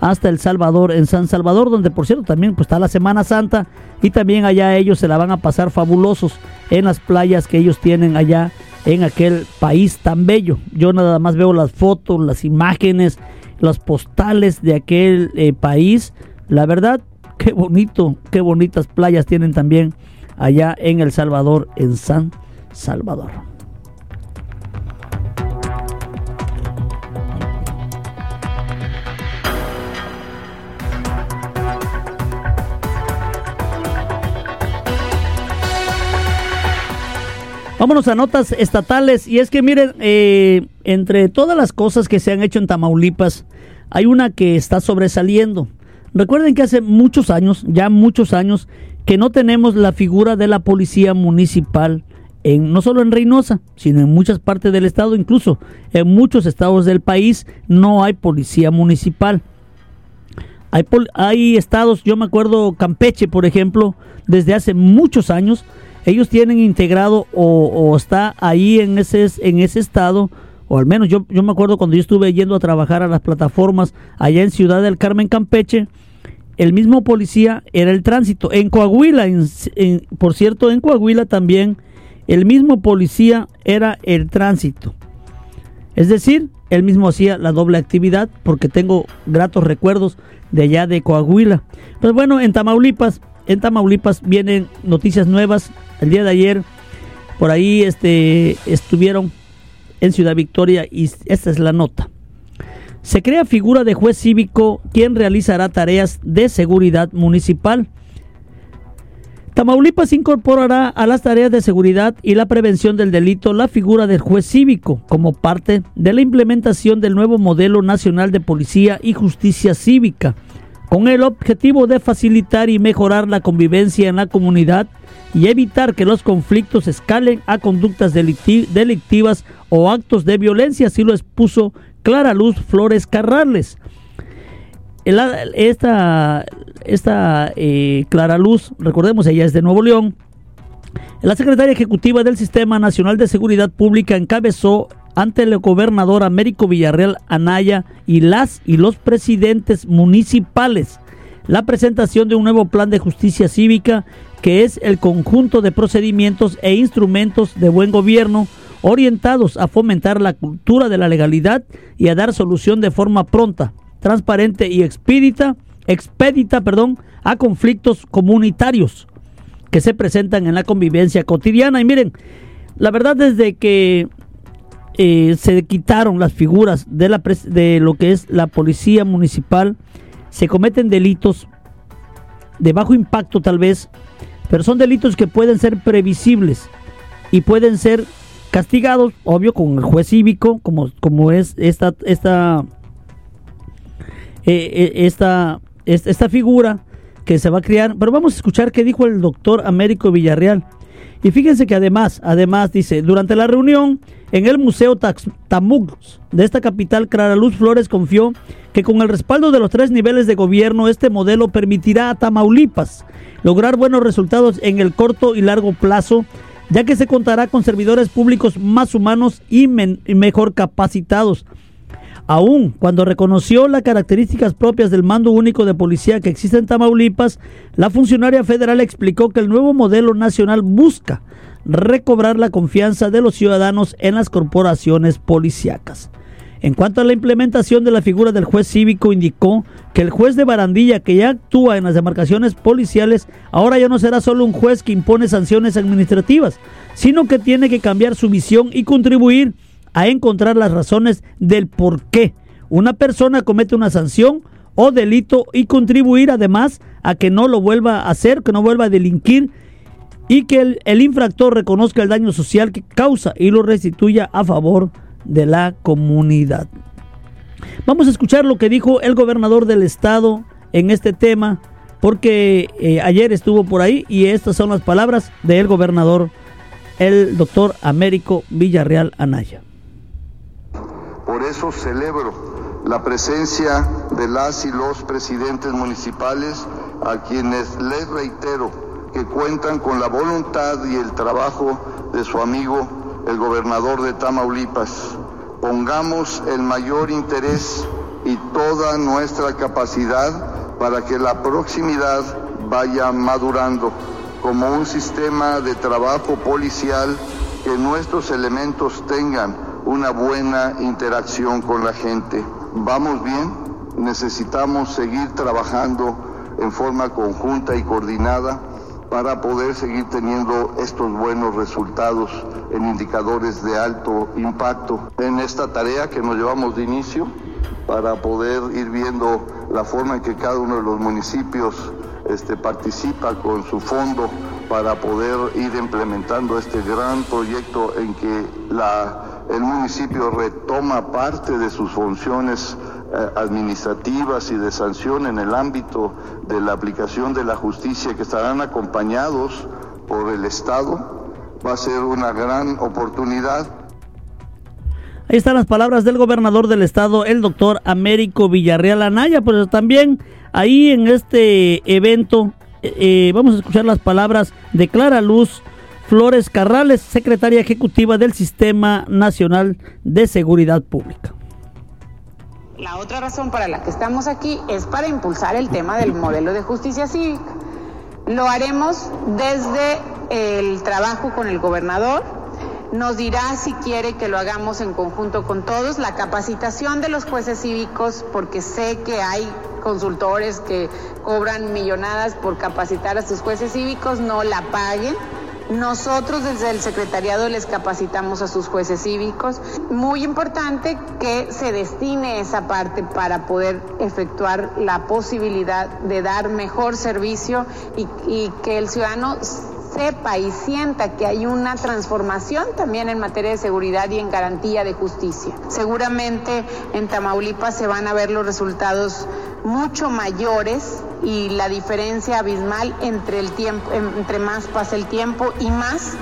hasta El Salvador, en San Salvador, donde por cierto también pues, está la Semana Santa y también allá ellos se la van a pasar fabulosos en las playas que ellos tienen allá en aquel país tan bello. Yo nada más veo las fotos, las imágenes, las postales de aquel eh, país. La verdad, qué bonito, qué bonitas playas tienen también allá en El Salvador, en San Salvador. Vámonos a notas estatales. Y es que miren, eh, entre todas las cosas que se han hecho en Tamaulipas, hay una que está sobresaliendo. Recuerden que hace muchos años, ya muchos años, que no tenemos la figura de la policía municipal, en, no solo en Reynosa, sino en muchas partes del estado, incluso en muchos estados del país no hay policía municipal. Hay, hay estados, yo me acuerdo Campeche, por ejemplo, desde hace muchos años, ellos tienen integrado o, está ahí en ese, en ese estado, o al menos yo, yo me acuerdo cuando yo estuve yendo a trabajar a las plataformas allá en Ciudad del Carmen, Campeche, el mismo policía era el tránsito. En Coahuila, por cierto, en Coahuila también el mismo policía era el tránsito. Es decir, él mismo hacía la doble actividad porque tengo gratos recuerdos de allá de Coahuila. Pues bueno, en Tamaulipas, en Tamaulipas vienen noticias nuevas el día de ayer por ahí este, estuvieron en Ciudad Victoria y esta es la nota. Se crea figura de juez cívico quien realizará tareas de seguridad municipal. Tamaulipas incorporará a las tareas de seguridad y la prevención del delito la figura del juez cívico como parte de la implementación del nuevo modelo nacional de policía y justicia cívica, con el objetivo de facilitar y mejorar la convivencia en la comunidad y evitar que los conflictos escalen a conductas delictivas o actos de violencia, así lo expuso Clara Luz Flores Carrales. Esta, eh, Clara Luz, recordemos, ella es de Nuevo León, la secretaria ejecutiva del Sistema Nacional de Seguridad Pública encabezó ante el gobernador Américo Villarreal Anaya y las y los presidentes municipales la presentación de un nuevo plan de justicia cívica que es el conjunto de procedimientos e instrumentos de buen gobierno orientados a fomentar la cultura de la legalidad y a dar solución de forma pronta, transparente y expedita, expedita perdón, a conflictos comunitarios que se presentan en la convivencia cotidiana. Y miren, la verdad desde que eh, se quitaron las figuras de, lo que es la policía municipal, se cometen delitos de bajo impacto tal vez, pero son delitos que pueden ser previsibles y pueden ser castigados, obvio, con el juez cívico, como, como es esta, esta, eh, eh, esta, esta figura que se va a crear. Pero vamos a escuchar qué dijo el doctor Américo Villarreal. Y fíjense que además, además dice, durante la reunión en el Museo Tamux de esta capital, Clara Luz Flores confió que con el respaldo de los tres niveles de gobierno, este modelo permitirá a Tamaulipas lograr buenos resultados en el corto y largo plazo, ya que se contará con servidores públicos más humanos y, y mejor capacitados. Aún cuando reconoció las características propias del mando único de policía que existe en Tamaulipas, la funcionaria federal explicó que el nuevo modelo nacional busca recobrar la confianza de los ciudadanos en las corporaciones policíacas. En cuanto a la implementación de la figura del juez cívico, indicó que el juez de barandilla que ya actúa en las demarcaciones policiales ahora ya no será solo un juez que impone sanciones administrativas, sino que tiene que cambiar su visión y contribuir a encontrar las razones del por qué una persona comete una sanción o delito y contribuir además a que no lo vuelva a hacer, que no vuelva a delinquir y que el, infractor reconozca el daño social que causa y lo restituya a favor de la comunidad. Vamos a escuchar lo que dijo el gobernador del estado en este tema, porque eh, ayer estuvo por ahí y estas son las palabras del gobernador, el doctor Américo Villarreal Anaya. Por eso celebro la presencia de las y los presidentes municipales a quienes les reitero que cuentan con la voluntad y el trabajo de su amigo el gobernador de Tamaulipas. Pongamos el mayor interés y toda nuestra capacidad para que la proximidad vaya madurando como un sistema de trabajo policial que nuestros elementos tengan una buena interacción con la gente. ¿Vamos bien? Necesitamos seguir trabajando en forma conjunta y coordinada para poder seguir teniendo estos buenos resultados en indicadores de alto impacto. En esta tarea que nos llevamos de inicio para poder ir viendo la forma en que cada uno de los municipios este, participa con su fondo para poder ir implementando este gran proyecto en que la, el municipio retoma parte de sus funciones administrativas y de sanción en el ámbito de la aplicación de la justicia que estarán acompañados por el Estado, va a ser una gran oportunidad. Ahí están las palabras del gobernador del estado, el doctor Américo Villarreal Anaya, pero también ahí en este evento eh, eh, vamos a escuchar las palabras de Clara Luz Flores Carrales, secretaria ejecutiva del Sistema Nacional de Seguridad Pública. La otra razón para la que estamos aquí es para impulsar el tema del modelo de justicia cívica. Lo haremos desde el trabajo con el gobernador. Nos dirá si quiere que lo hagamos en conjunto con todos. La capacitación de los jueces cívicos, porque sé que hay consultores que cobran millonadas por capacitar a sus jueces cívicos, no la paguen nosotros desde el secretariado les capacitamos a sus jueces cívicos. Muy importante que se destine esa parte para poder efectuar la posibilidad de dar mejor servicio y, y que el ciudadano sepa y sienta que hay una transformación también en materia de seguridad y en garantía de justicia. Seguramente en Tamaulipas se van a ver los resultados mucho mayores y la diferencia abismal entre el tiempo, entre más pasa el tiempo y más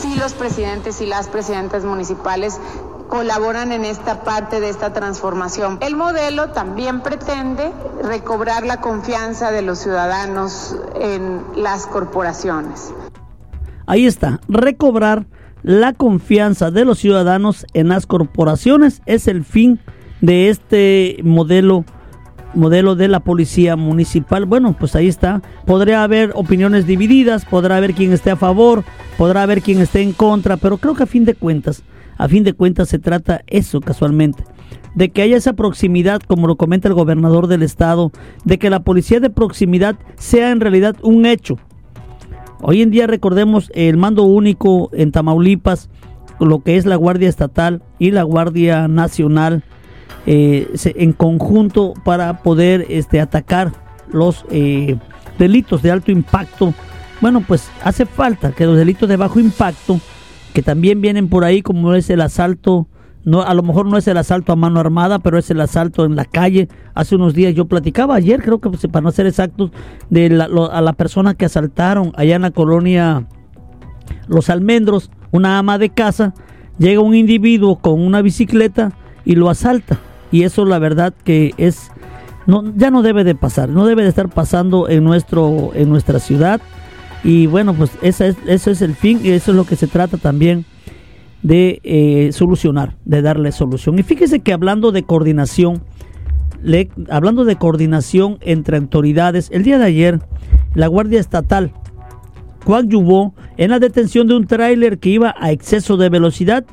si los presidentes y las presidentas municipales colaboran en esta parte de esta transformación. El modelo también pretende recobrar la confianza de los ciudadanos en las corporaciones. Ahí está, recobrar la confianza de los ciudadanos en las corporaciones es el fin de este modelo modelo de la policía municipal. Bueno, pues ahí está. Podría haber opiniones divididas, podrá haber quien esté a favor, podrá haber quien esté en contra, pero creo que a fin de cuentas, a fin de cuentas se trata eso casualmente, de que haya esa proximidad, como lo comenta el gobernador del estado, de que la policía de proximidad sea en realidad un hecho. Hoy en día recordemos el mando único en Tamaulipas, lo que es la Guardia Estatal y la Guardia Nacional eh, en conjunto para poder este, atacar los eh, delitos de alto impacto. Bueno, pues hace falta que los delitos de bajo impacto, que también vienen por ahí, como es el asalto, no, a lo mejor no es el asalto a mano armada, pero es el asalto en la calle. Hace unos días yo platicaba, ayer creo que pues, para no ser exactos, de la, a la persona que asaltaron allá en la colonia Los Almendros, una ama de casa, llega un individuo con una bicicleta y lo asalta. Y eso la verdad que es no ya no debe de pasar, no debe de estar pasando en nuestro en nuestra ciudad. Y bueno pues esa es, eso es el fin y eso es lo que se trata también de eh, solucionar, de darle solución. Y fíjese que hablando de coordinación, le, hablando de coordinación entre autoridades, el día de ayer la Guardia Estatal coadyuvó en la detención de un tráiler que iba a exceso de velocidad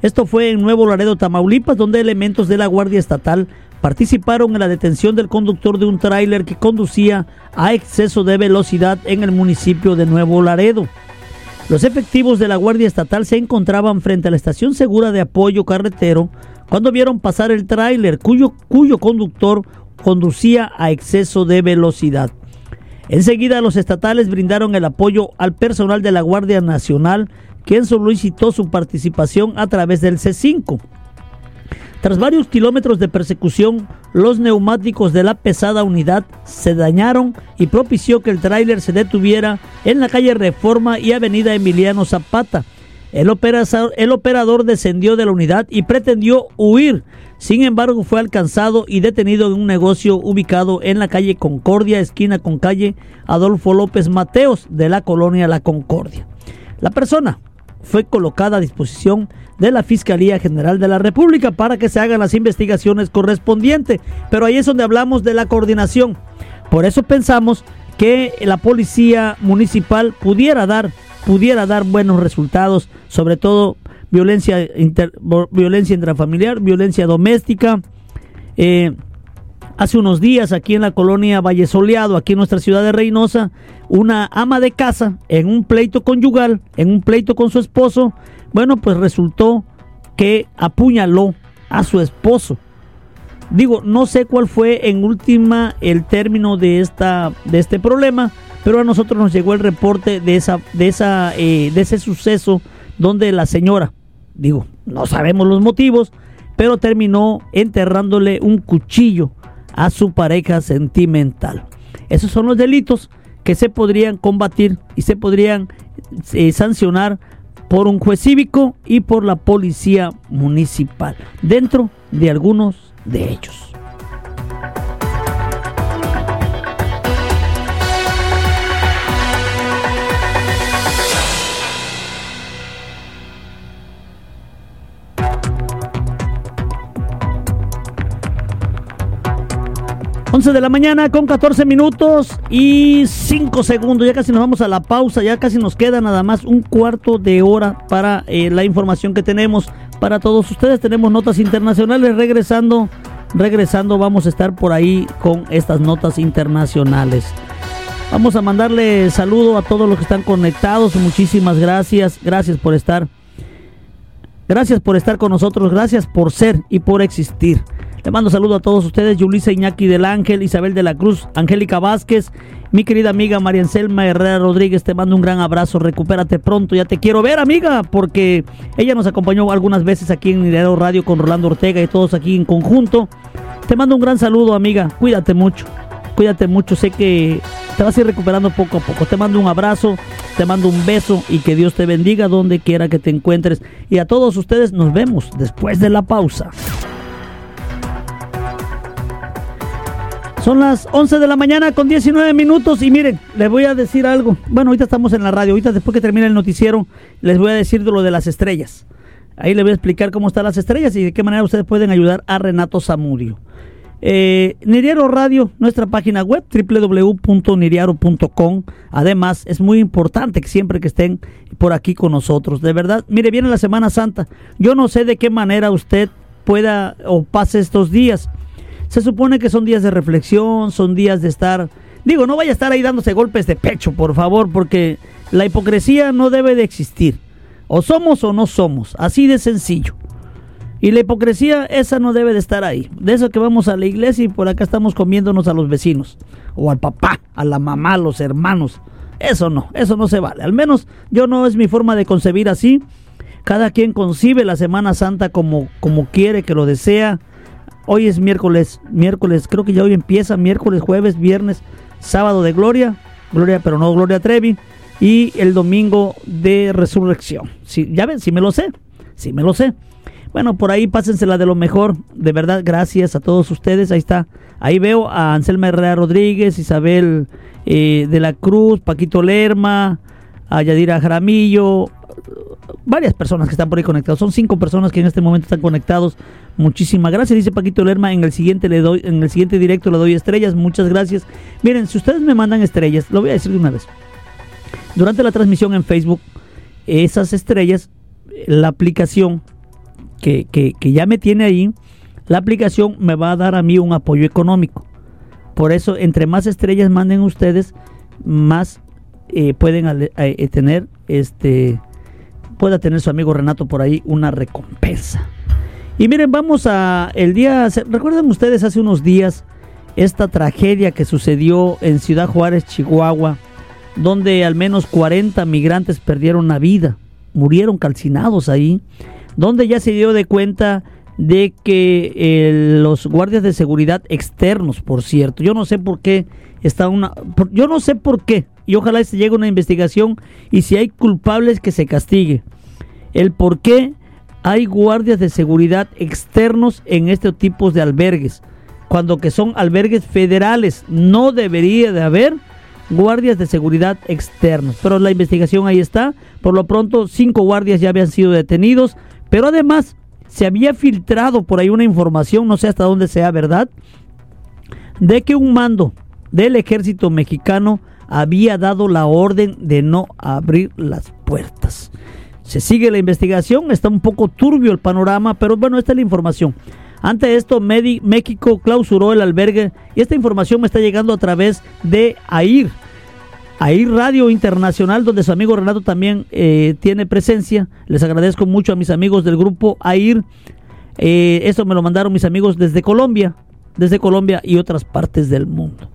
Esto fue en Nuevo Laredo, Tamaulipas, donde elementos de la Guardia Estatal participaron en la detención del conductor de un tráiler que conducía a exceso de velocidad en el municipio de Nuevo Laredo. Los efectivos de la Guardia Estatal se encontraban frente a la estación segura de apoyo carretero cuando vieron pasar el tráiler cuyo, cuyo conductor conducía a exceso de velocidad. Enseguida los estatales brindaron el apoyo al personal de la Guardia Nacional, quien solicitó su participación a través del C5. Tras varios kilómetros de persecución, los neumáticos de la pesada unidad se dañaron y propició que el tráiler se detuviera en la calle Reforma y Avenida Emiliano Zapata. El operador, el operador descendió de la unidad y pretendió huir. Sin embargo, fue alcanzado y detenido en un negocio ubicado en la calle Concordia, esquina con calle Adolfo López Mateos de la colonia La Concordia. La persona fue colocada a disposición de la Fiscalía General de la República para que se hagan las investigaciones correspondientes. Pero ahí es donde hablamos de la coordinación. Por eso pensamos que la policía municipal pudiera dar, pudiera dar buenos resultados, sobre todo violencia, violencia intrafamiliar, violencia doméstica. Eh, hace unos días aquí en la colonia Valle Soleado, aquí en nuestra ciudad de Reynosa, una ama de casa en un pleito conyugal, en un pleito con su esposo, bueno, pues resultó que apuñaló a su esposo. Digo, no sé cuál fue en última el término de esta de este problema, pero a nosotros nos llegó el reporte de esa de esa eh, de ese suceso donde la señora, digo, no sabemos los motivos, pero terminó enterrándole un cuchillo a su pareja sentimental. Esos son los delitos que se podrían combatir y se podrían eh, sancionar por un juez cívico y por la policía municipal, dentro de algunos de ellos. 11 de la mañana con 14 minutos y 5 segundos. Ya casi nos vamos a la pausa, ya casi nos queda nada más un cuarto de hora para eh, la información que tenemos para todos ustedes. Tenemos notas internacionales regresando. Regresando vamos a estar por ahí con estas notas internacionales. Vamos a mandarle saludo a todos los que están conectados. Muchísimas gracias. Gracias por estar. Gracias por estar con nosotros. Gracias por ser y por existir. Le mando saludo a todos ustedes, Yulisa Iñaki del Ángel, Isabel de la Cruz, Angélica Vázquez, mi querida amiga María Anselma Herrera Rodríguez, te mando un gran abrazo, recupérate pronto, ya te quiero ver amiga, porque ella nos acompañó algunas veces aquí en Ideero Radio con Rolando Ortega y todos aquí en conjunto. Te mando un gran saludo amiga, cuídate mucho, cuídate mucho, sé que te vas a ir recuperando poco a poco. Te mando un abrazo, te mando un beso y que Dios te bendiga donde quiera que te encuentres. Y a todos ustedes nos vemos después de la pausa. Son las 11 de la mañana con 19 minutos y miren, les voy a decir algo. Bueno, ahorita estamos en la radio, ahorita después que termine el noticiero, les voy a decir de lo de las estrellas. Ahí les voy a explicar cómo están las estrellas y de qué manera ustedes pueden ayudar a Renato Zamudio. Eh, Niriaro Radio, nuestra página web www.niriaro.com. Además, es muy importante que siempre que estén por aquí con nosotros. De verdad, mire, viene la Semana Santa. Yo no sé de qué manera usted pueda o pase estos días. Se supone que son días de reflexión, son días de estar... Digo, no vaya a estar ahí dándose golpes de pecho, por favor, porque la hipocresía no debe de existir. O somos o no somos, así de sencillo. Y la hipocresía, esa no debe de estar ahí. De eso que vamos a la iglesia y por acá estamos comiéndonos a los vecinos. O al papá, a la mamá, a los hermanos. Eso no, eso no se vale. Al menos yo no es mi forma de concebir así. Cada quien concibe la Semana Santa como, como quiere, que lo desea. Hoy es miércoles, miércoles, creo que ya hoy empieza, miércoles, jueves, viernes, sábado de gloria, gloria pero no gloria Trevi, y el domingo de resurrección. Si, ya ven, si me lo sé, si me lo sé. Bueno, por ahí pásensela de lo mejor, de verdad, gracias a todos ustedes, ahí está. Ahí veo a Anselma Herrera Rodríguez, Isabel eh, de la Cruz, Paquito Lerma, a Yadira Jaramillo, varias personas que están por ahí conectados. Son cinco personas que en este momento están conectados. Muchísimas gracias, dice Paquito Lerma. En el siguiente le doy, en el siguiente directo le doy estrellas. Muchas gracias. Miren, si ustedes me mandan estrellas, lo voy a decir de una vez. Durante la transmisión en Facebook, esas estrellas, la aplicación que, que, que ya me tiene ahí, la aplicación me va a dar a mí un apoyo económico. Por eso, entre más estrellas manden ustedes, más eh, pueden ale- eh, tener, este, pueda tener su amigo Renato por ahí una recompensa. Y miren, vamos a el día, ¿se- ¿recuerdan ustedes hace unos días esta tragedia que sucedió en Ciudad Juárez, Chihuahua, donde al menos 40 migrantes perdieron la vida, murieron calcinados ahí, donde ya se dio de cuenta de que eh, los guardias de seguridad externos, por cierto, yo no sé por qué está una, yo no sé por qué, y ojalá se llegue una investigación y si hay culpables que se castigue. El por qué hay guardias de seguridad externos en estos tipos de albergues, cuando que son albergues federales, no debería de haber guardias de seguridad externos. Pero la investigación ahí está. Por lo pronto, cinco guardias ya habían sido detenidos. Pero además, se había filtrado por ahí una información, no sé hasta dónde sea verdad, de que un mando del ejército mexicano había dado la orden de no abrir las puertas. Se sigue la investigación, está un poco turbio el panorama, pero bueno, esta es la información. Ante esto, Medi- México clausuró el albergue y esta información me está llegando a través de AIR, AIR Radio Internacional, donde su amigo Renato también eh, tiene presencia. Les agradezco mucho a mis amigos del grupo AIR. Eh, esto me lo mandaron mis amigos desde Colombia, desde Colombia y otras partes del mundo.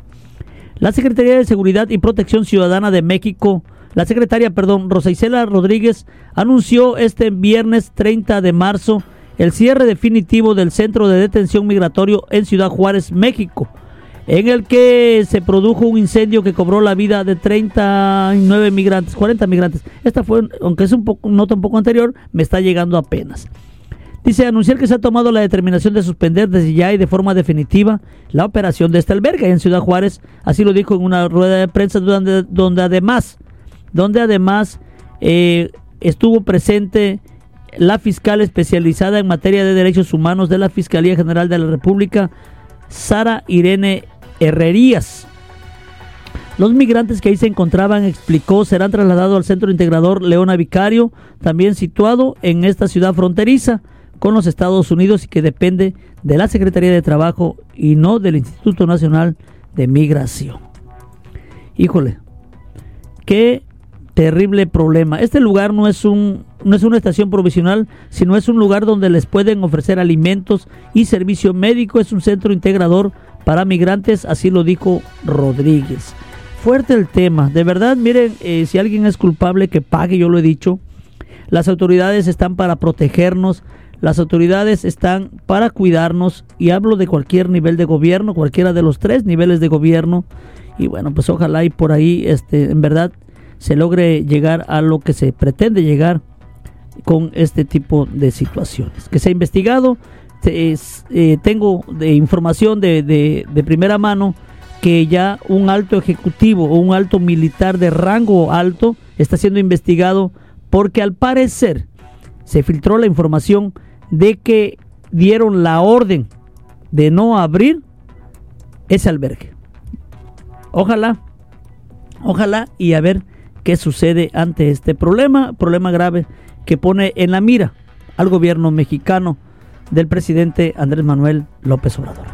La Secretaría de Seguridad y Protección Ciudadana de México, la secretaria, perdón, Rosa Isela Rodríguez, anunció este viernes 30 de marzo el cierre definitivo del centro de detención migratorio en Ciudad Juárez, México, en el que se produjo un incendio que cobró la vida de 39 migrantes, 40 migrantes. Esta fue, aunque es un poco, nota un poco anterior, me está llegando apenas. Dice anunciar que se ha tomado la determinación de suspender desde ya y de forma definitiva la operación de este albergue en Ciudad Juárez. Así lo dijo en una rueda de prensa donde, donde además, donde además eh, estuvo presente la fiscal especializada en materia de derechos humanos de la Fiscalía General de la República, Sara Irene Herrerías. Los migrantes que ahí se encontraban, explicó, serán trasladados al centro integrador Leona Vicario, también situado en esta ciudad fronteriza con los Estados Unidos y que depende de la Secretaría de Trabajo y no del Instituto Nacional de Migración. Híjole, qué terrible problema. Este lugar no es un no es una estación provisional, sino es un lugar donde les pueden ofrecer alimentos y servicio médico. Es un centro integrador para migrantes, así lo dijo Rodríguez. Fuerte el tema, de verdad, miren, eh, si alguien es culpable que pague, yo lo he dicho. Las autoridades están para protegernos, las autoridades están para cuidarnos y hablo de cualquier nivel de gobierno, cualquiera de los tres niveles de gobierno. Y bueno, pues ojalá y por ahí, este, en verdad, se logre llegar a lo que se pretende llegar con este tipo de situaciones. Que se ha investigado, eh, tengo de información de, de- de primera mano que ya un alto ejecutivo o un alto militar de rango alto está siendo investigado porque al parecer se filtró la información de que dieron la orden de no abrir ese albergue. Ojalá, ojalá y a ver qué sucede ante este problema, problema grave que pone en la mira al gobierno mexicano del presidente Andrés Manuel López Obrador.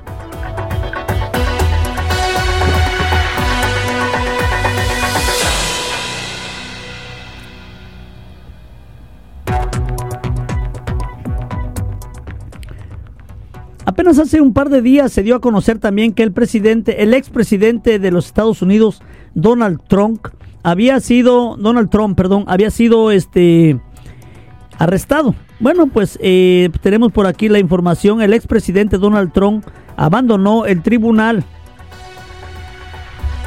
Apenas hace un par de días se dio a conocer también que el presidente, el expresidente de los Estados Unidos, Donald Trump, había sido, Donald Trump, perdón, había sido este arrestado. Bueno, pues eh, tenemos por aquí la información. El expresidente Donald Trump abandonó el tribunal.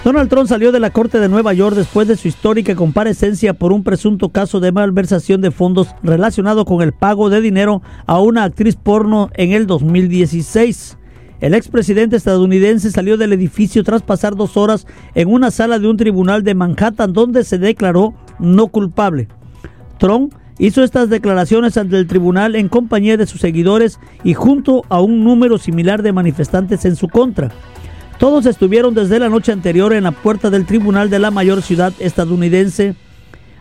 Donald Trump salió de la Corte de Nueva York después de su histórica comparecencia por un presunto caso de malversación de fondos relacionado con el pago de dinero a una actriz porno en el 2016. El expresidente estadounidense salió del edificio tras pasar dos horas en una sala de un tribunal de Manhattan donde se declaró no culpable. Trump hizo estas declaraciones ante el tribunal en compañía de sus seguidores y junto a un número similar de manifestantes en su contra. Todos estuvieron desde la noche anterior en la puerta del tribunal de la mayor ciudad estadounidense,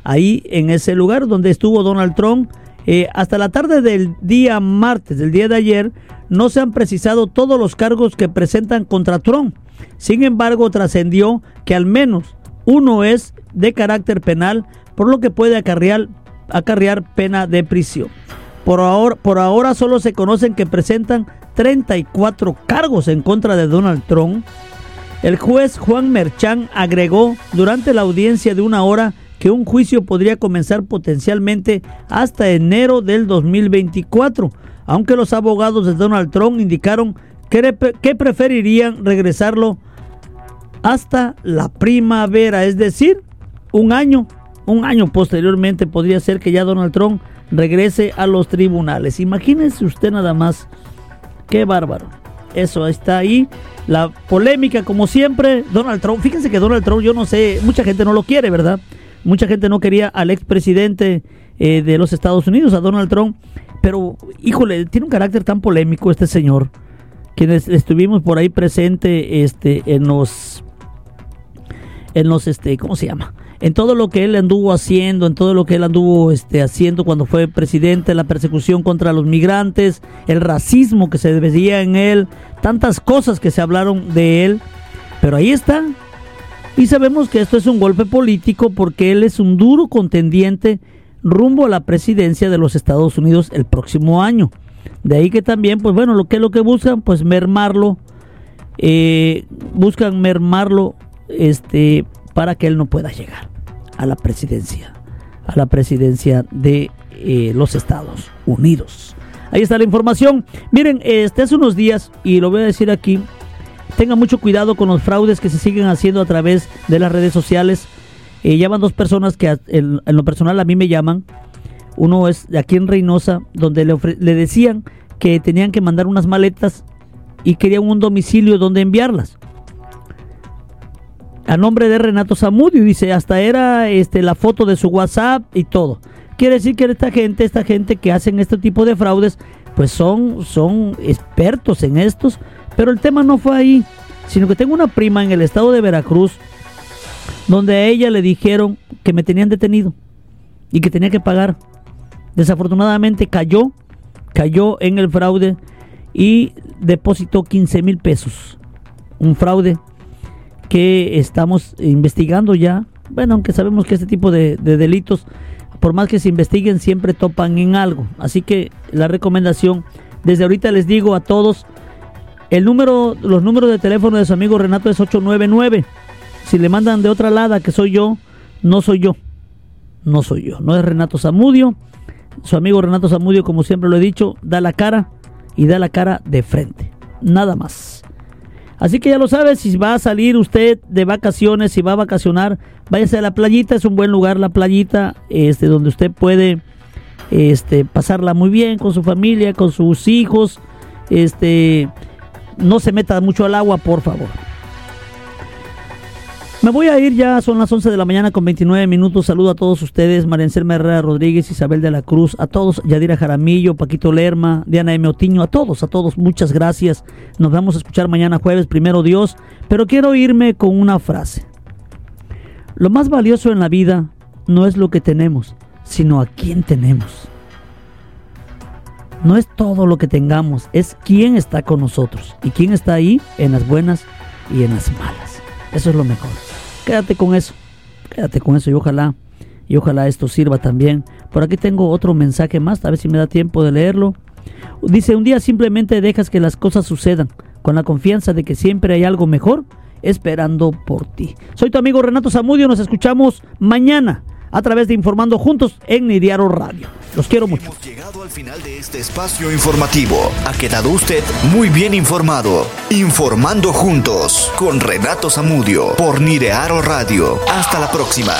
ahí en ese lugar donde estuvo Donald Trump Eh, hasta la tarde del día martes, del día de ayer, no se han precisado todos los cargos que presentan contra Trump. Sin embargo, trascendió que al menos uno es de carácter penal, por lo que puede acarrear, acarrear pena de prisión. Por ahora, por ahora solo se conocen que presentan 34 cargos en contra de Donald Trump. El juez Juan Merchan agregó durante la audiencia de una hora que un juicio podría comenzar potencialmente hasta enero del 2024, aunque los abogados de Donald Trump indicaron que, que preferirían regresarlo hasta la primavera, es decir, un año, un año posteriormente podría ser que ya Donald Trump regrese a los tribunales. Imagínense usted nada más, qué bárbaro. Eso está ahí. La polémica, como siempre, Donald Trump. Fíjense que Donald Trump, yo no sé, mucha gente no lo quiere, ¿verdad? Mucha gente no quería al expresidente eh, de los Estados Unidos, a Donald Trump. Pero, híjole, tiene un carácter tan polémico este señor. Quienes estuvimos por ahí presente este, en los. En los, este, ¿cómo se llama? En todo lo que él anduvo haciendo, en todo lo que él anduvo este, haciendo cuando fue presidente, la persecución contra los migrantes, el racismo que se veía en él, tantas cosas que se hablaron de él. Pero ahí está, y sabemos que esto es un golpe político porque él es un duro contendiente rumbo a la presidencia de los Estados Unidos el próximo año. De ahí que también, pues bueno, lo que es lo que buscan, pues mermarlo, eh, buscan mermarlo, este, para que él no pueda llegar a la presidencia, a la presidencia de eh, los Estados Unidos. Ahí está la información. Miren, este hace unos días, y lo voy a decir aquí, Tengan mucho cuidado con los fraudes que se siguen haciendo a través de las redes sociales. Eh, llaman dos personas que en, lo personal a mí me llaman. Uno es de aquí en Reynosa, donde le, le decían que tenían que mandar unas maletas y querían un domicilio donde enviarlas. A nombre de Renato Zamudio, dice, hasta era este, la foto de su WhatsApp y todo. Quiere decir que esta gente, esta gente que hacen este tipo de fraudes, pues son, son expertos en estos pero el tema no fue ahí, sino que tengo una prima en el estado de Veracruz donde a ella le dijeron que me tenían detenido y que tenía que pagar. Desafortunadamente cayó, cayó en el fraude y depositó 15 mil pesos. Un fraude que estamos investigando ya. Bueno, aunque sabemos que este tipo de, de delitos, por más que se investiguen, siempre topan en algo. Así que la recomendación, desde ahorita les digo a todos, el número, los números de teléfono de su amigo Renato es 899. Si le mandan de otra lada que soy yo, no soy yo. No soy yo. No es Renato Zamudio. Su amigo Renato Zamudio, como siempre lo he dicho, da la cara y da la cara de frente. Nada más. Así que ya lo sabe, si va a salir usted de vacaciones, si va a vacacionar, váyase a la playita, es un buen lugar la playita, este, donde usted puede este, pasarla muy bien con su familia, con sus hijos, este, no se meta mucho al agua, por favor. Me voy a ir ya, son las 11 de la mañana con 29 minutos. Saludo a todos ustedes, Mariancelma Herrera Rodríguez, Isabel de la Cruz, a todos, Yadira Jaramillo, Paquito Lerma, Diana M. Otiño, a todos, a todos, muchas gracias. Nos vamos a escuchar mañana jueves, primero Dios, pero quiero irme con una frase. Lo más valioso en la vida no es lo que tenemos, sino a quién tenemos no es todo lo que tengamos, es quién está con nosotros y quién está ahí en las buenas y en las malas. Eso es lo mejor. Quédate con eso, quédate con eso y ojalá, y ojalá esto sirva también. Por aquí tengo otro mensaje más, a ver si me da tiempo de leerlo. Dice, un día simplemente dejas que las cosas sucedan, con la confianza de que siempre hay algo mejor esperando por ti. Soy tu amigo Renato Zamudio, nos escuchamos mañana a través de Informando Juntos en Nidiaro Radio. Los quiero mucho. Hemos llegado al final de este espacio informativo. Ha quedado usted muy bien informado. Informando Juntos con Renato Zamudio por Nidearo Radio. Hasta la próxima.